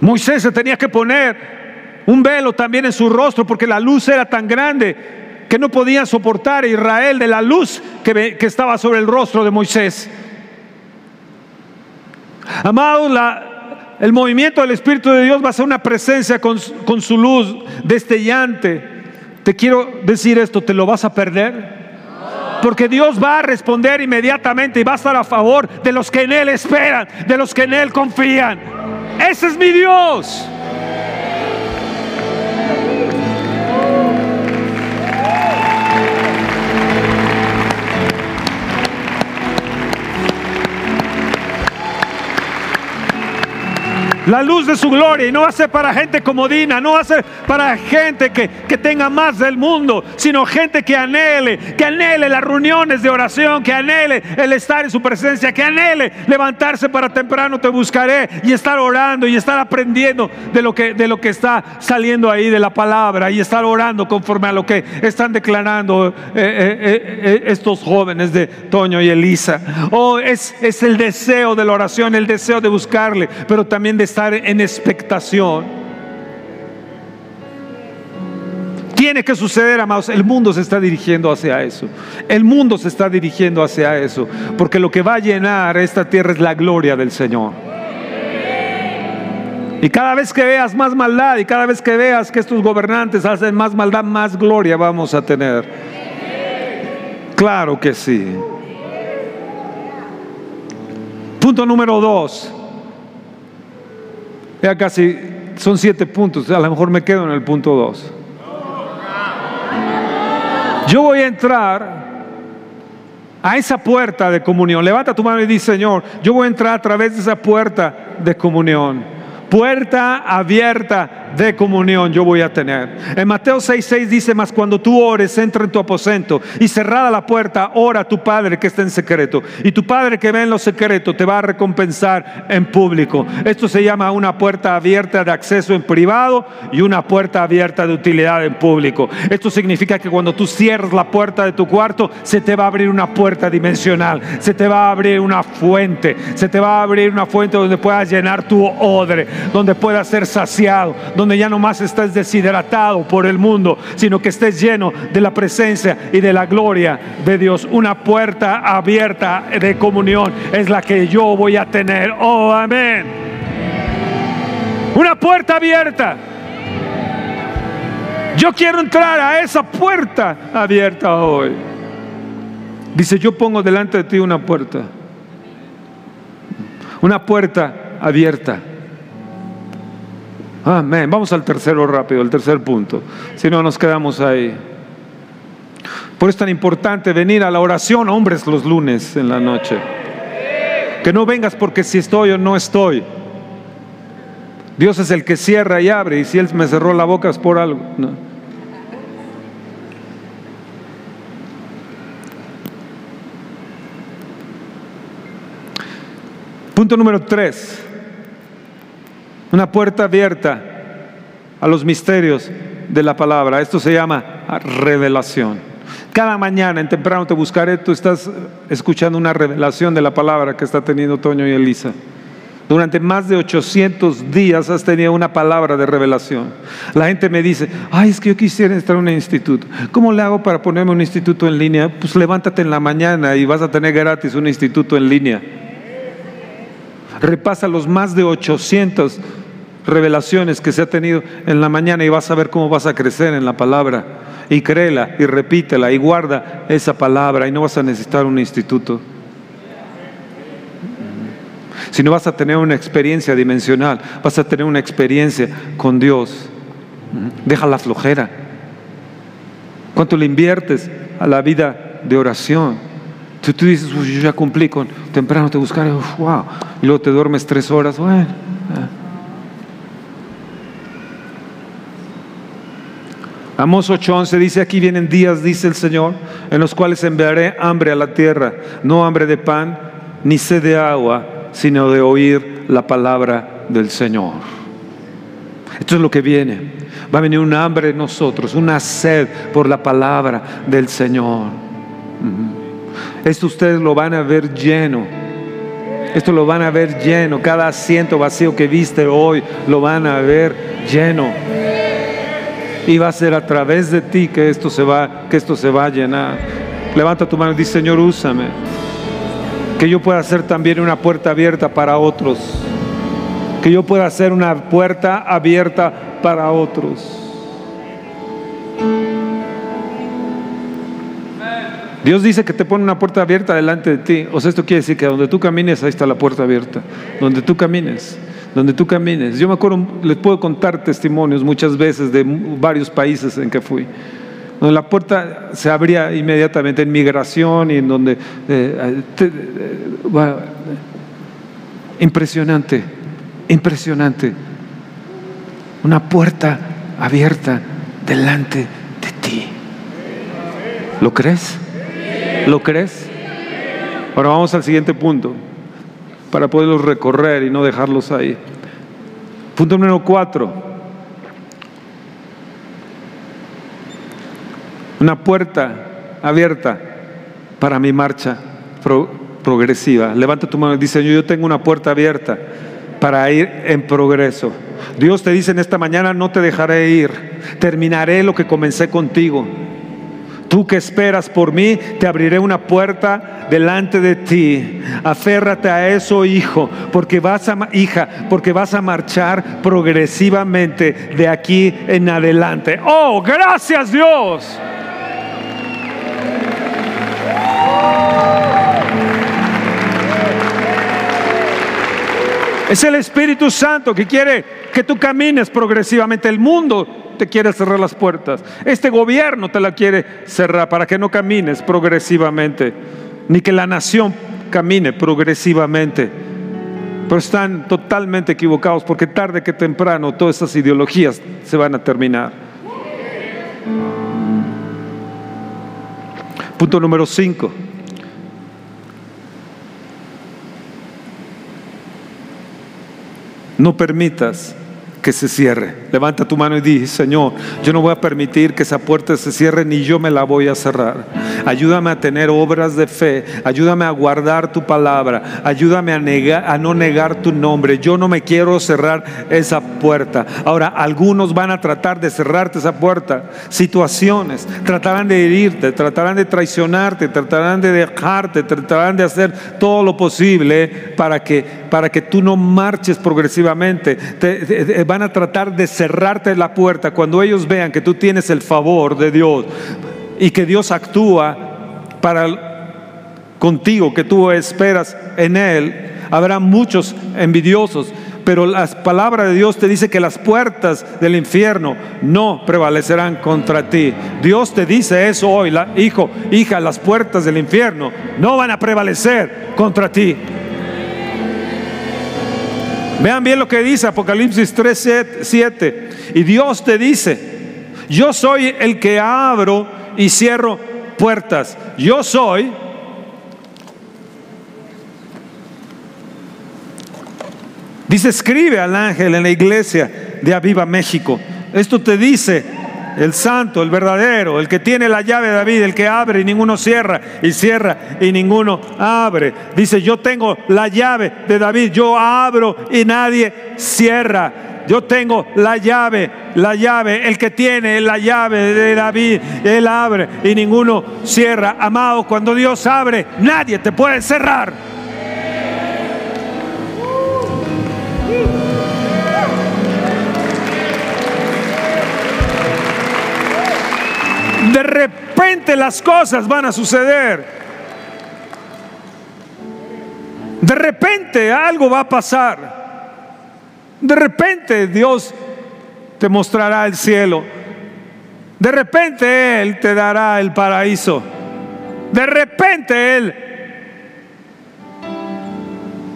Moisés se tenía que poner un velo también en su rostro porque la luz era tan grande que no podían soportar Israel de la luz que, estaba sobre el rostro de Moisés. Amados, el movimiento del Espíritu de Dios va a ser una presencia con, con su luz destellante. Te quiero decir esto, ¿te lo vas a perder? Porque Dios va a responder inmediatamente y va a estar a favor de los que en Él esperan, de los que en Él confían. Ese es mi Dios. La luz de su gloria. Y no va a ser para gente comodina, no va a ser para gente que, que tenga más del mundo, sino gente que anhele, que anhele las reuniones de oración, que anhele el estar en su presencia, que anhele levantarse para temprano te buscaré y estar orando y estar aprendiendo de lo que, de lo que está saliendo ahí de la palabra y estar orando conforme a lo que están declarando eh, eh, eh, estos jóvenes de Toño y Elisa. Oh, es, es el deseo de la oración, el deseo de buscarle, pero también de estar en expectación. Tiene que suceder, amados. El mundo se está dirigiendo hacia eso. El mundo se está dirigiendo hacia eso. Porque lo que va a llenar esta tierra es la gloria del Señor. Y cada vez que veas más maldad y cada vez que veas que estos gobernantes hacen más maldad, más gloria vamos a tener. Claro que sí. Punto número dos. Ya casi son siete puntos, a lo mejor me quedo en el punto dos. Yo voy a entrar a esa puerta de comunión. Levanta tu mano y dice, Señor, yo voy a entrar a través de esa puerta de comunión. Puerta abierta de comunión yo voy a tener. En Mateo 6:6 dice, más cuando tú ores, entra en tu aposento y cerrada la puerta, ora a tu Padre que está en secreto. Y tu Padre que ve en lo secreto te va a recompensar en público. Esto se llama una puerta abierta de acceso en privado y una puerta abierta de utilidad en público. Esto significa que cuando tú cierras la puerta de tu cuarto, se te va a abrir una puerta dimensional, se te va a abrir una fuente, se te va a abrir una fuente donde puedas llenar tu odre, donde puedas ser saciado donde ya no más estés deshidratado por el mundo, sino que estés lleno de la presencia y de la gloria de Dios. Una puerta abierta de comunión es la que yo voy a tener. Oh, amén. Una puerta abierta. Yo quiero entrar a esa puerta abierta hoy. Dice, yo pongo delante de ti una puerta. Una puerta abierta. Amén. Vamos al tercero rápido, el tercer punto. Si no, nos quedamos ahí. Por eso es tan importante venir a la oración, hombres, los lunes en la noche. Que no vengas porque si estoy o no estoy. Dios es el que cierra y abre. Y si Él me cerró la boca es por algo. Punto número tres. Una puerta abierta a los misterios de la palabra. Esto se llama revelación. Cada mañana en temprano te buscaré, tú estás escuchando una revelación de la palabra que está teniendo Toño y Elisa. Durante más de 800 días has tenido una palabra de revelación. La gente me dice, ay, es que yo quisiera entrar a un instituto. ¿Cómo le hago para ponerme un instituto en línea? Pues levántate en la mañana y vas a tener gratis un instituto en línea. Repasa los más de 800 revelaciones que se ha tenido en la mañana y vas a ver cómo vas a crecer en la palabra. Y créela y repítela y guarda esa palabra y no vas a necesitar un instituto. sino vas a tener una experiencia dimensional, vas a tener una experiencia con Dios. Deja la flojera. ¿Cuánto le inviertes a la vida de oración? Si tú dices, yo ya cumplí con temprano te buscaré, wow, y luego te duermes tres horas, bueno. Amos 8:11 dice, aquí vienen días, dice el Señor, en los cuales enviaré hambre a la tierra, no hambre de pan, ni sed de agua, sino de oír la palabra del Señor. Esto es lo que viene. Va a venir un hambre en nosotros, una sed por la palabra del Señor. Esto ustedes lo van a ver lleno. Esto lo van a ver lleno. Cada asiento vacío que viste hoy lo van a ver lleno y va a ser a través de ti que esto se va, que esto se va a llenar. Levanta tu mano y dice, Señor, úsame. Que yo pueda ser también una puerta abierta para otros. Que yo pueda ser una puerta abierta para otros. Dios dice que te pone una puerta abierta delante de ti. O sea, esto quiere decir que donde tú camines, ahí está la puerta abierta. Donde tú camines donde tú camines. Yo me acuerdo, les puedo contar testimonios muchas veces de varios países en que fui, donde la puerta se abría inmediatamente en migración y en donde... Eh, eh, impresionante, impresionante. Una puerta abierta delante de ti. ¿Lo crees? ¿Lo crees? Ahora vamos al siguiente punto para poderlos recorrer y no dejarlos ahí. Punto número cuatro. Una puerta abierta para mi marcha progresiva. Levanta tu mano y dice, yo tengo una puerta abierta para ir en progreso. Dios te dice en esta mañana, no te dejaré ir, terminaré lo que comencé contigo. Tú que esperas por mí, te abriré una puerta delante de ti. Aférrate a eso, hijo, porque vas a hija, porque vas a marchar progresivamente de aquí en adelante. Oh, gracias Dios. Es el Espíritu Santo que quiere que tú camines progresivamente. El mundo te quiere cerrar las puertas. Este gobierno te la quiere cerrar para que no camines progresivamente, ni que la nación camine progresivamente. Pero están totalmente equivocados porque tarde que temprano todas esas ideologías se van a terminar. Punto número 5. No permitas que se cierre. Levanta tu mano y di, Señor, yo no voy a permitir que esa puerta se cierre ni yo me la voy a cerrar. Ayúdame a tener obras de fe, ayúdame a guardar tu palabra, ayúdame a, no negar tu nombre. Yo no me quiero cerrar esa puerta. Ahora, algunos van a tratar de cerrarte esa puerta. Situaciones, tratarán de herirte, tratarán de traicionarte, tratarán de dejarte, tratarán de hacer todo lo posible para que, para que tú no marches progresivamente. Te, van a tratar de cerrarte la puerta cuando ellos vean que tú tienes el favor de Dios y que Dios actúa para contigo, que tú esperas en Él. Habrá muchos envidiosos, pero la palabra de Dios te dice que las puertas del infierno no prevalecerán contra ti. Dios te dice eso hoy, hijo, hija, las puertas del infierno no van a prevalecer contra ti. Vean bien lo que dice Apocalipsis 3, 7. Y Dios te dice, yo soy el que abro y cierro puertas. Yo soy... Dice, escribe al ángel en la iglesia de Aviva México. Esto te dice el santo, el verdadero, el que tiene la llave de David, el que abre y ninguno cierra, y cierra y ninguno abre. Dice, yo tengo la llave de David, yo abro y nadie cierra. Yo tengo la llave, la llave, el que tiene la llave de David, él abre y ninguno cierra. Amado, cuando Dios abre, nadie te puede cerrar. De repente las cosas van a suceder. De repente algo va a pasar. De repente Dios te mostrará el cielo. De repente Él te dará el paraíso. De repente Él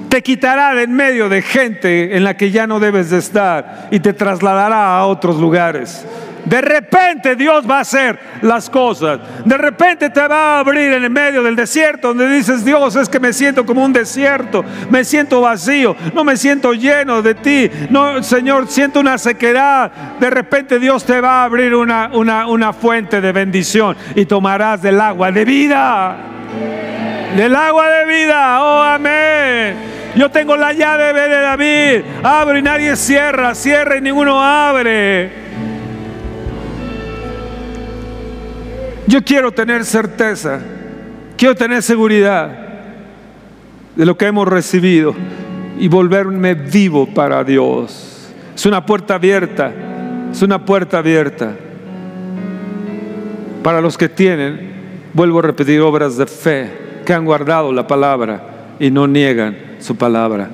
te quitará de en medio de gente en la que ya no debes de estar y te trasladará a otros lugares. De repente Dios va a hacer las cosas. De repente te va a abrir en el medio del desierto donde dices, Dios, es que me siento como un desierto, me siento vacío, no me siento lleno de ti. No, Señor, siento una sequedad. De repente Dios te va a abrir una, una, una fuente de bendición y tomarás del agua de vida. Del agua de vida, oh amén. Yo tengo la llave de David. Abre y nadie cierra, cierra y ninguno abre. Yo quiero tener certeza, quiero tener seguridad de lo que hemos recibido y volverme vivo para Dios. Es una puerta abierta, es una puerta abierta. Para los que tienen, vuelvo a repetir, obras de fe, que han guardado la palabra y no niegan su palabra.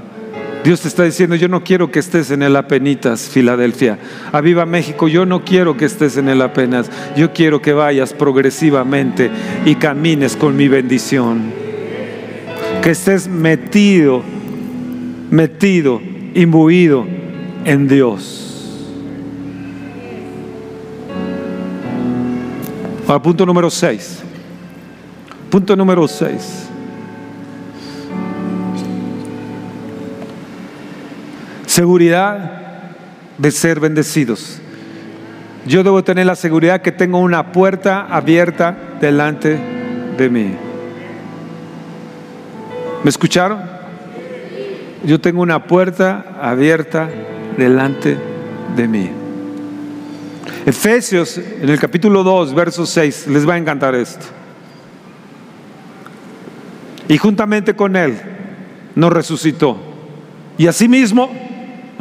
Dios te está diciendo, yo no quiero que estés en el Apenitas, Filadelfia. A Viva México, yo no quiero que estés en el apenas. Yo quiero que vayas progresivamente y camines con mi bendición. Que estés metido, metido, imbuido en Dios. Ahora, punto número 6. Punto número 6. Seguridad de ser bendecidos. Yo debo tener la seguridad que tengo una puerta abierta delante de mí. ¿Me escucharon? Yo tengo una puerta abierta delante de mí. Efesios en el capítulo 2, verso 6, les va a encantar esto. Y juntamente con Él nos resucitó. Y asimismo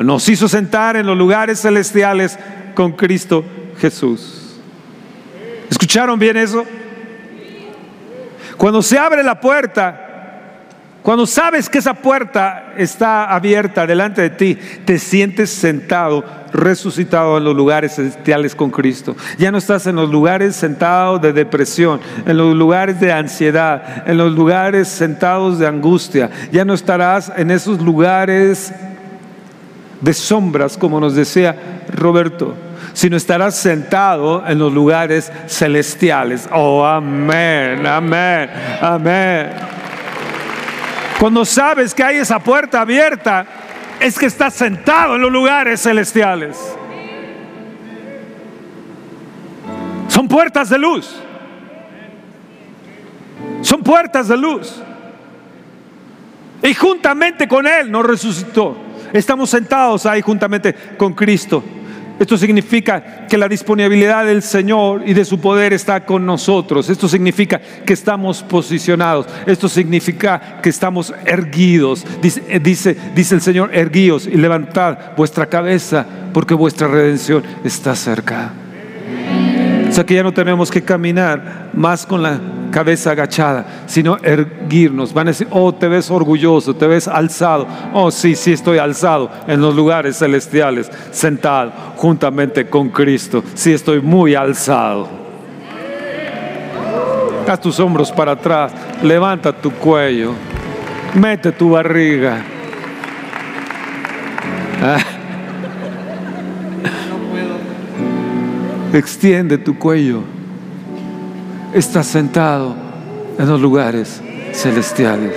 nos hizo sentar en los lugares celestiales con Cristo Jesús. ¿Escucharon bien eso? Cuando se abre la puerta, cuando sabes que esa puerta está abierta delante de ti, te sientes sentado, resucitado en los lugares celestiales con Cristo. Ya no estás en los lugares sentados de depresión, en los lugares de ansiedad, en los lugares sentados de angustia. Ya no estarás en esos lugares de sombras, como nos decía Roberto, sino estarás sentado en los lugares celestiales. Oh, amén, amén, amén. Cuando sabes que hay esa puerta abierta, es que estás sentado en los lugares celestiales. Son puertas de luz. Son puertas de luz. Y juntamente con Él nos resucitó. Estamos sentados ahí juntamente con Cristo. Esto significa que la disponibilidad del Señor y de su poder está con nosotros. Esto significa que estamos posicionados. Esto significa que estamos erguidos. Dice, eh, dice, el Señor, erguíos y levantad vuestra cabeza porque vuestra redención está cerca. O sea que ya no tenemos que caminar más con la cabeza agachada, sino erguirnos. Van a decir, oh, te ves orgulloso, te ves alzado. Oh, sí, sí, estoy alzado en los lugares celestiales, sentado juntamente con Cristo. Sí, estoy muy alzado. Haz tus hombros para atrás, levanta tu cuello, mete tu barriga. Ah. Extiende tu cuello estás sentado en los lugares celestiales.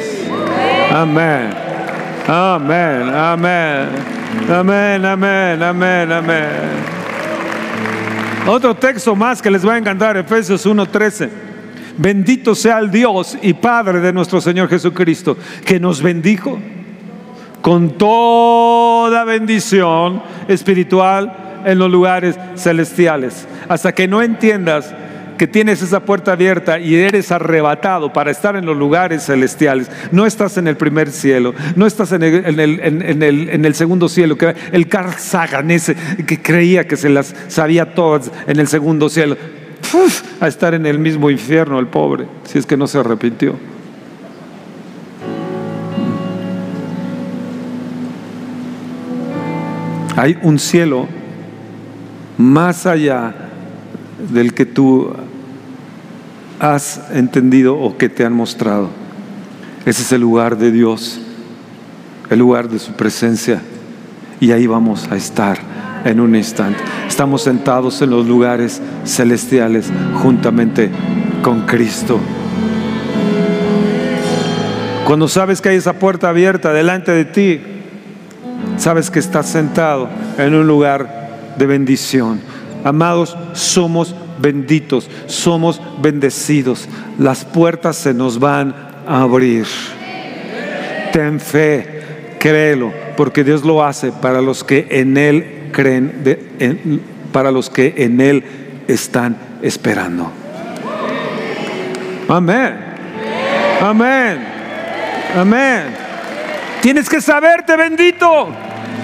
Amén. Amén. Amén. Amén. Amén. Amén. Amén. Otro texto más que les va a encantar, Efesios 1:13. Bendito sea el Dios y Padre de nuestro Señor Jesucristo, que nos bendijo con toda bendición espiritual en los lugares celestiales. Hasta que no entiendas que tienes esa puerta abierta y eres arrebatado para estar en los lugares celestiales, no estás en el primer cielo, no estás en el, segundo cielo, que el Carl Sagan ese que creía que se las sabía todas en el segundo cielo, a estar en el mismo infierno el pobre, si es que no se arrepintió. Hay un cielo más allá del que tú has entendido o que te han mostrado. Ese es el lugar de Dios, el lugar de su presencia. Y ahí vamos a estar en un instante. Estamos sentados en los lugares celestiales juntamente con Cristo. Cuando sabes que hay esa puerta abierta delante de ti, sabes que estás sentado en un lugar de bendición. Amados, somos benditos, somos bendecidos. Las puertas se nos van a abrir. Ten fe, créelo, porque Dios lo hace para los que en Él creen, para los que en Él están esperando. Amén. Amén. Amén. Tienes que saberte bendito.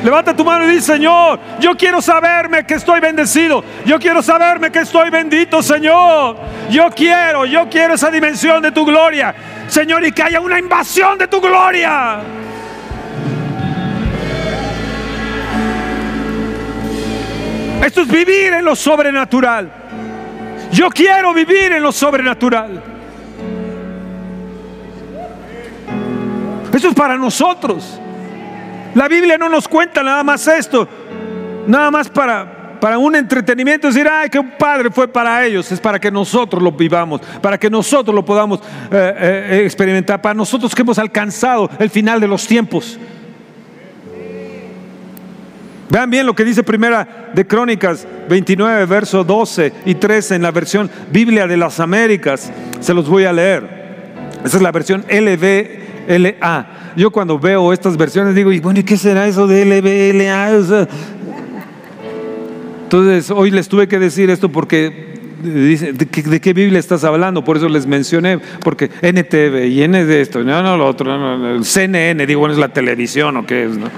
Levanta tu mano y dice, Señor, yo quiero saberme que estoy bendecido. Yo quiero saberme que estoy bendito, Señor. Yo quiero, yo quiero esa dimensión de tu gloria. Señor, y que haya una invasión de tu gloria. Esto es vivir en lo sobrenatural. Yo quiero vivir en lo sobrenatural. Eso es para nosotros. La Biblia no nos cuenta nada más esto, nada más para, para un entretenimiento, decir, ay, que un padre fue para ellos, es para que nosotros lo vivamos, para que nosotros lo podamos eh, eh, experimentar, para nosotros que hemos alcanzado el final de los tiempos. Vean bien lo que dice Primera de Crónicas 29, verso 12 y 13 en la versión Biblia de las Américas. Se los voy a leer. Esa es la versión LBLA. Yo cuando veo estas versiones digo, y bueno, ¿y qué será eso de LBLA? entonces, hoy les tuve que decir esto porque ¿de qué, Biblia estás hablando? Por eso les mencioné, porque NTV y N de esto, no, no, lo otro, no, CNN, digo, bueno, es la televisión o qué es, ¿no?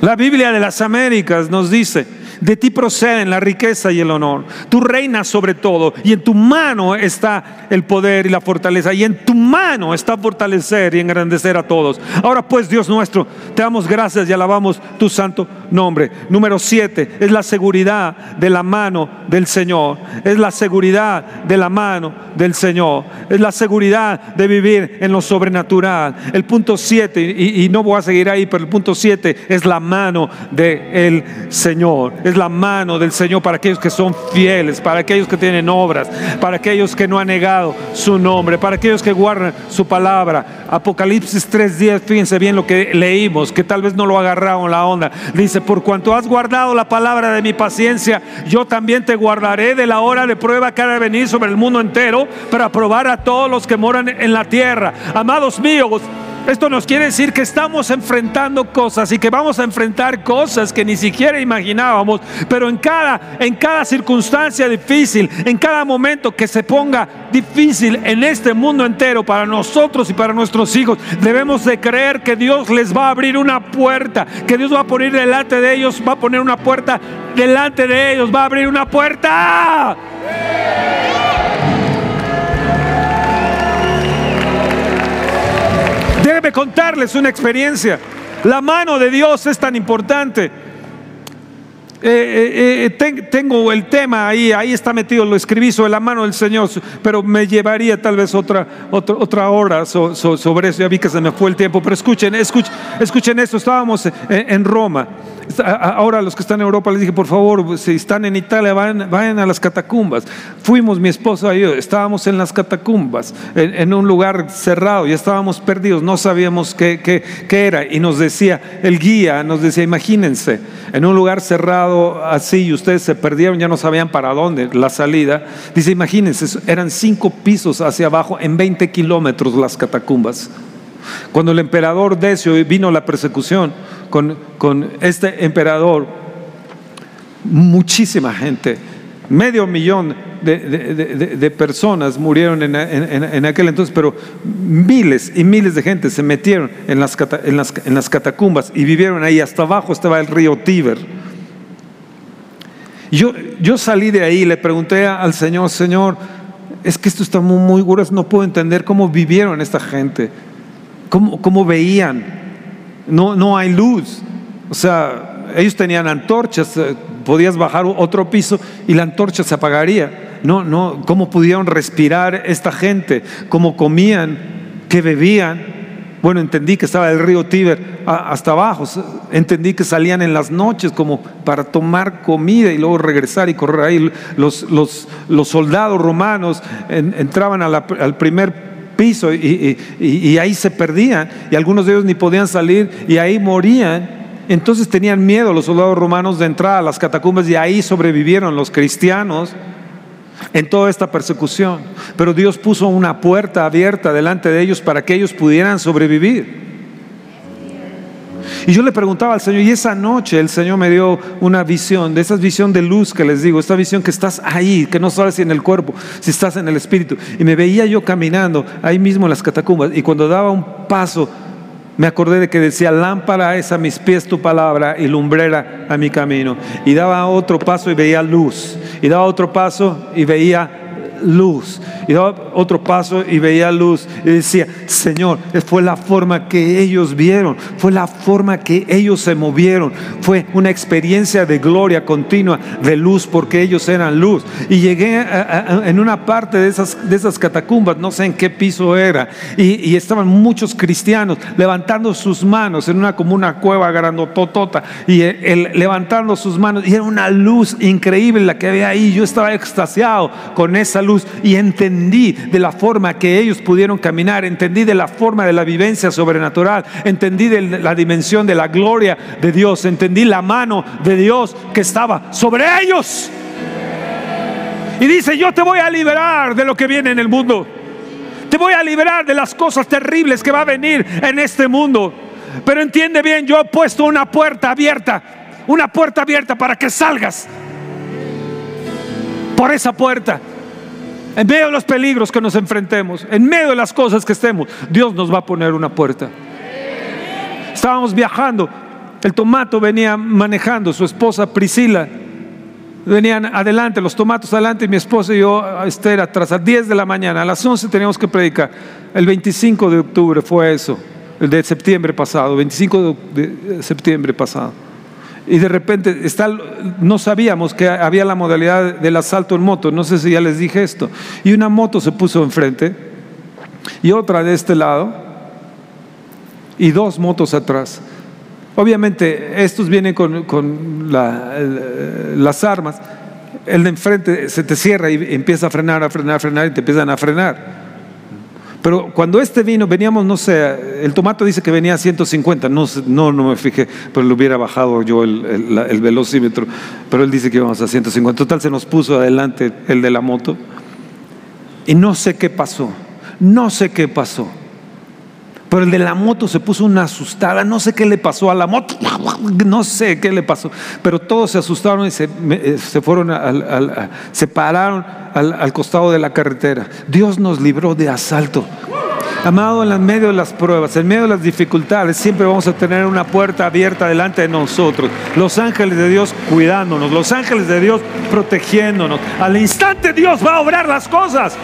La Biblia de las Américas nos dice, de ti proceden la riqueza y el honor. Tú reinas sobre todo y en tu mano está el poder y la fortaleza. Y en tu mano está fortalecer y engrandecer a todos. Ahora pues, Dios nuestro, te damos gracias y alabamos tu santo nombre. Número siete, es la seguridad de la mano del Señor. Es la seguridad de la mano del Señor. Es la seguridad de vivir en lo sobrenatural. El punto siete, y, no voy a seguir ahí, pero el punto siete es la mano del Señor la mano del Señor para aquellos que son fieles, para aquellos que tienen obras, para aquellos que no han negado su nombre, para aquellos que guardan su palabra. Apocalipsis 3:10, fíjense bien lo que leímos, que tal vez no lo agarraron la onda. Dice, por cuanto has guardado la palabra de mi paciencia, yo también te guardaré de la hora de prueba que ha de venir sobre el mundo entero para probar a todos los que moran en la tierra. Amados míos, esto nos quiere decir que estamos enfrentando cosas y que vamos a enfrentar cosas que ni siquiera imaginábamos, pero en cada, en cada circunstancia difícil, en cada momento que se ponga difícil en este mundo entero para nosotros y para nuestros hijos, debemos de creer que Dios les va a abrir una puerta, que Dios va a poner delante de ellos, va a poner una puerta delante de ellos, va a abrir una puerta. Déjeme contarles una experiencia. La mano de Dios es tan importante. Eh, eh, eh, tengo el tema ahí, ahí está metido, lo escribí sobre la mano del Señor, pero me llevaría tal vez otra, otra, hora sobre eso. Ya vi que se me fue el tiempo, pero escuchen, escuchen esto. Estábamos en Roma Ahora los que están en Europa les dije, por favor, si están en Italia, vayan, a las catacumbas. Fuimos, mi esposo y yo, estábamos en las catacumbas, en, un lugar cerrado, y estábamos perdidos, no sabíamos qué, qué, era. Y nos decía, el guía nos decía, imagínense, en un lugar cerrado así, y ustedes se perdieron, ya no sabían para dónde, la salida. Dice, imagínense, eran cinco pisos hacia abajo, en 20 kilómetros las catacumbas. Cuando el emperador Decio vino la persecución con, este emperador, muchísima gente, medio millón de, personas murieron en, aquel entonces, pero miles y miles de gente se metieron en las, en las catacumbas y vivieron ahí. Hasta abajo estaba el río Tíber. Yo, yo salí de ahí y le pregunté al Señor, Señor, es que esto está muy, muy no puedo entender cómo vivieron esta gente cómo, veían no, no hay luz. O sea, ellos tenían antorchas, eh, podías bajar otro piso y la antorcha se apagaría. No, no, ¿cómo pudieron respirar esta gente? ¿Cómo comían? ¿Qué bebían? Bueno, entendí que estaba el río Tíber hasta abajo, entendí que salían en las noches como para tomar comida y luego regresar y correr ahí. Los, los, los soldados romanos entraban al primer piso y, y, ahí se perdían y algunos de ellos ni podían salir y ahí morían. Entonces tenían miedo los soldados romanos de entrar a las catacumbas y ahí sobrevivieron los cristianos en toda esta persecución. Pero Dios puso una puerta abierta delante de ellos para que ellos pudieran sobrevivir. Y yo le preguntaba al Señor, y esa noche el Señor me dio una visión, de esa visión de luz que les digo, esta visión que estás ahí, que no sabes si en el cuerpo, si estás en el espíritu. Y me veía yo caminando ahí mismo en las catacumbas, y cuando daba un paso, me acordé de que decía, lámpara es a mis pies tu palabra y lumbrera a mi camino. Y daba otro paso y veía luz. Y daba otro paso y veía luz. Y daba otro paso y veía luz. Y decía, Señor, fue la forma que ellos vieron, fue la forma que ellos se movieron. Fue una experiencia de gloria continua, de luz, porque ellos eran luz. Y llegué en una parte de esas, de esas catacumbas, no sé en qué piso era, y, estaban muchos cristianos levantando sus manos en una como una cueva grandototota, y el, levantando sus manos, y era una luz increíble la que había ahí. Yo estaba extasiado con esa luz y entendí de la forma que ellos pudieron caminar, entendí de la forma de la vivencia sobrenatural, entendí de la dimensión de la gloria de Dios, entendí la mano de Dios que estaba sobre ellos. Y dice, yo te voy a liberar de lo que viene en el mundo. Te voy a liberar de las cosas terribles que va a venir en este mundo. Pero entiende bien, yo he puesto una puerta abierta, una puerta abierta para que salgas por esa puerta. En medio de los peligros que nos enfrentemos, en medio de las cosas que estemos, Dios nos va a poner una puerta. Estábamos viajando, el tomato venía manejando, su esposa Priscila, venían adelante, los tomatos adelante y mi esposa y yo, Esther, atrás, a 10 de la mañana, a las 11 teníamos que predicar. El 25 de octubre fue eso, el de septiembre pasado, 25 de septiembre pasado y de repente está, no sabíamos que había la modalidad del asalto en moto, no sé si ya les dije esto, y una moto se puso enfrente y otra de este lado y dos motos atrás. Obviamente estos vienen con, las armas, el de enfrente se te cierra y empieza a frenar, a frenar, a frenar y te empiezan a frenar. Pero cuando este vino, veníamos, no sé, el tomato dice que venía a 150, no, no, no me fijé, pero le hubiera bajado yo el, el, velocímetro, pero él dice que íbamos a 150. Total, se nos puso adelante el de la moto y no sé qué pasó, no sé qué pasó. Pero el de la moto se puso una asustada, no sé qué le pasó a la moto, *laughs* no sé qué le pasó, pero todos se asustaron y se, eh, se fueron, al, se pararon al, costado de la carretera. Dios nos libró de asalto. Amado, en medio de las pruebas, en medio de las dificultades, siempre vamos a tener una puerta abierta delante de nosotros. Los ángeles de Dios cuidándonos, los ángeles de Dios protegiéndonos. Al instante Dios va a obrar las cosas.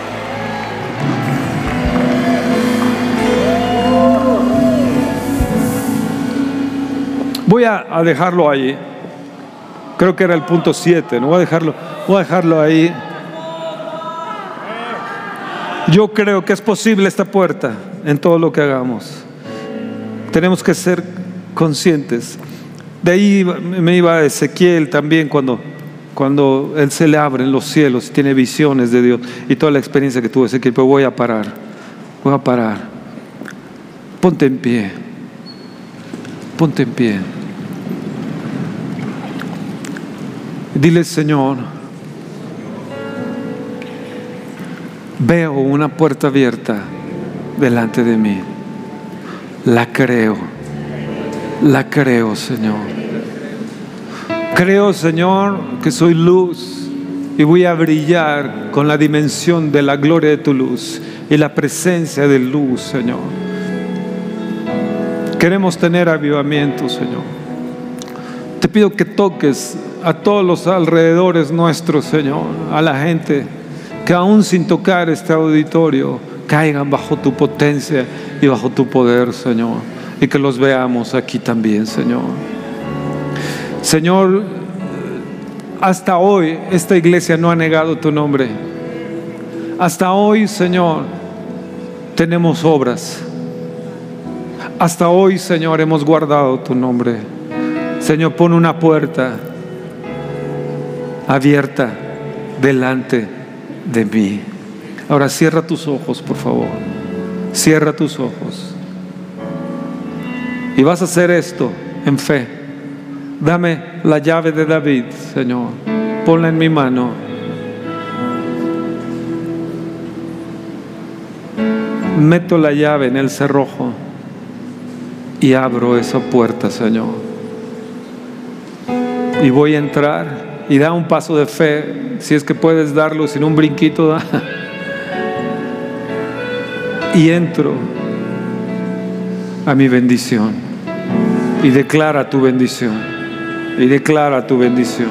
Voy a, dejarlo ahí. Creo que era el punto 7. No voy a dejarlo, voy a dejarlo ahí. Yo creo que es posible esta puerta en todo lo que hagamos. Tenemos que ser conscientes. De ahí me iba Ezequiel también cuando, cuando él se le abren los cielos, tiene visiones de Dios y toda la experiencia que tuvo Ezequiel. Pero voy a parar, voy a parar. Ponte en pie, ponte en pie. Dile, Señor, veo una puerta abierta delante de mí. La creo. La creo, Señor. Creo, Señor, que soy luz y voy a brillar con la dimensión de la gloria de tu luz y la presencia de luz, Señor. Queremos tener avivamiento, Señor. Te pido que toques a todos los alrededores nuestros, Señor, a la gente que aún sin tocar este auditorio caigan bajo tu potencia y bajo tu poder, Señor. y que los veamos aquí también, Señor. Señor, hasta hoy esta iglesia no ha negado tu nombre. Hasta hoy, Señor, tenemos obras. Hasta hoy, Señor, hemos guardado tu nombre. Señor, pon una puerta abierta delante de mí. Ahora cierra tus ojos, por favor. Cierra tus ojos. Y vas a hacer esto en fe. Dame la llave de David, Señor. Ponla en mi mano. Meto la llave en el cerrojo y abro esa puerta, Señor. Y voy a entrar y da un paso de fe, si es que puedes darlo sin un brinquito, da. Y entro a mi bendición y declara tu bendición y declara tu bendición.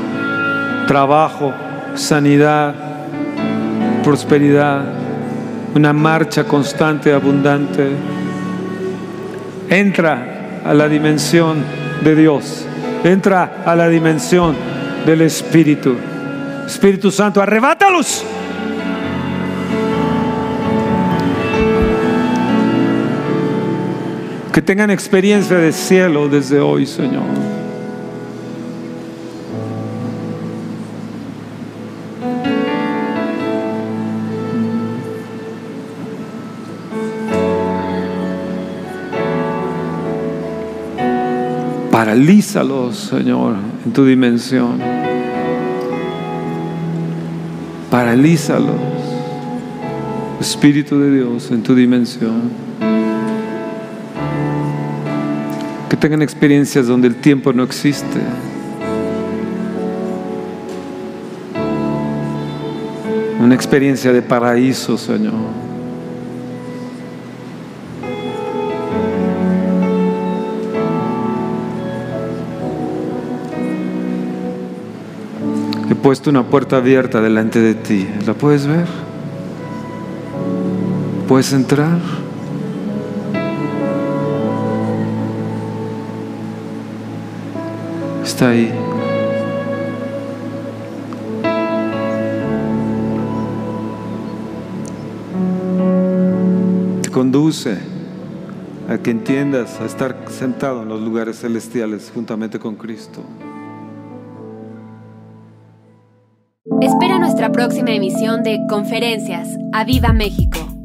Trabajo, sanidad, prosperidad, una marcha constante, abundante. Entra a la dimensión de Dios, entra a la dimensión del Espíritu. Espíritu Santo, arrebátalos. Que tengan experiencia de cielo desde hoy, Señor. Paralízalos, Señor, en tu dimensión. Paralízalos, Espíritu de Dios, en tu dimensión. Que tengan experiencias donde el tiempo no existe. Una experiencia de paraíso, Señor. Puesto una puerta abierta delante de ti. ¿La puedes ver? ¿Puedes entrar? Está ahí. Te conduce a que entiendas a estar sentado en los lugares celestiales juntamente con Cristo. Próxima emisión de Conferencias. ¡A Viva México!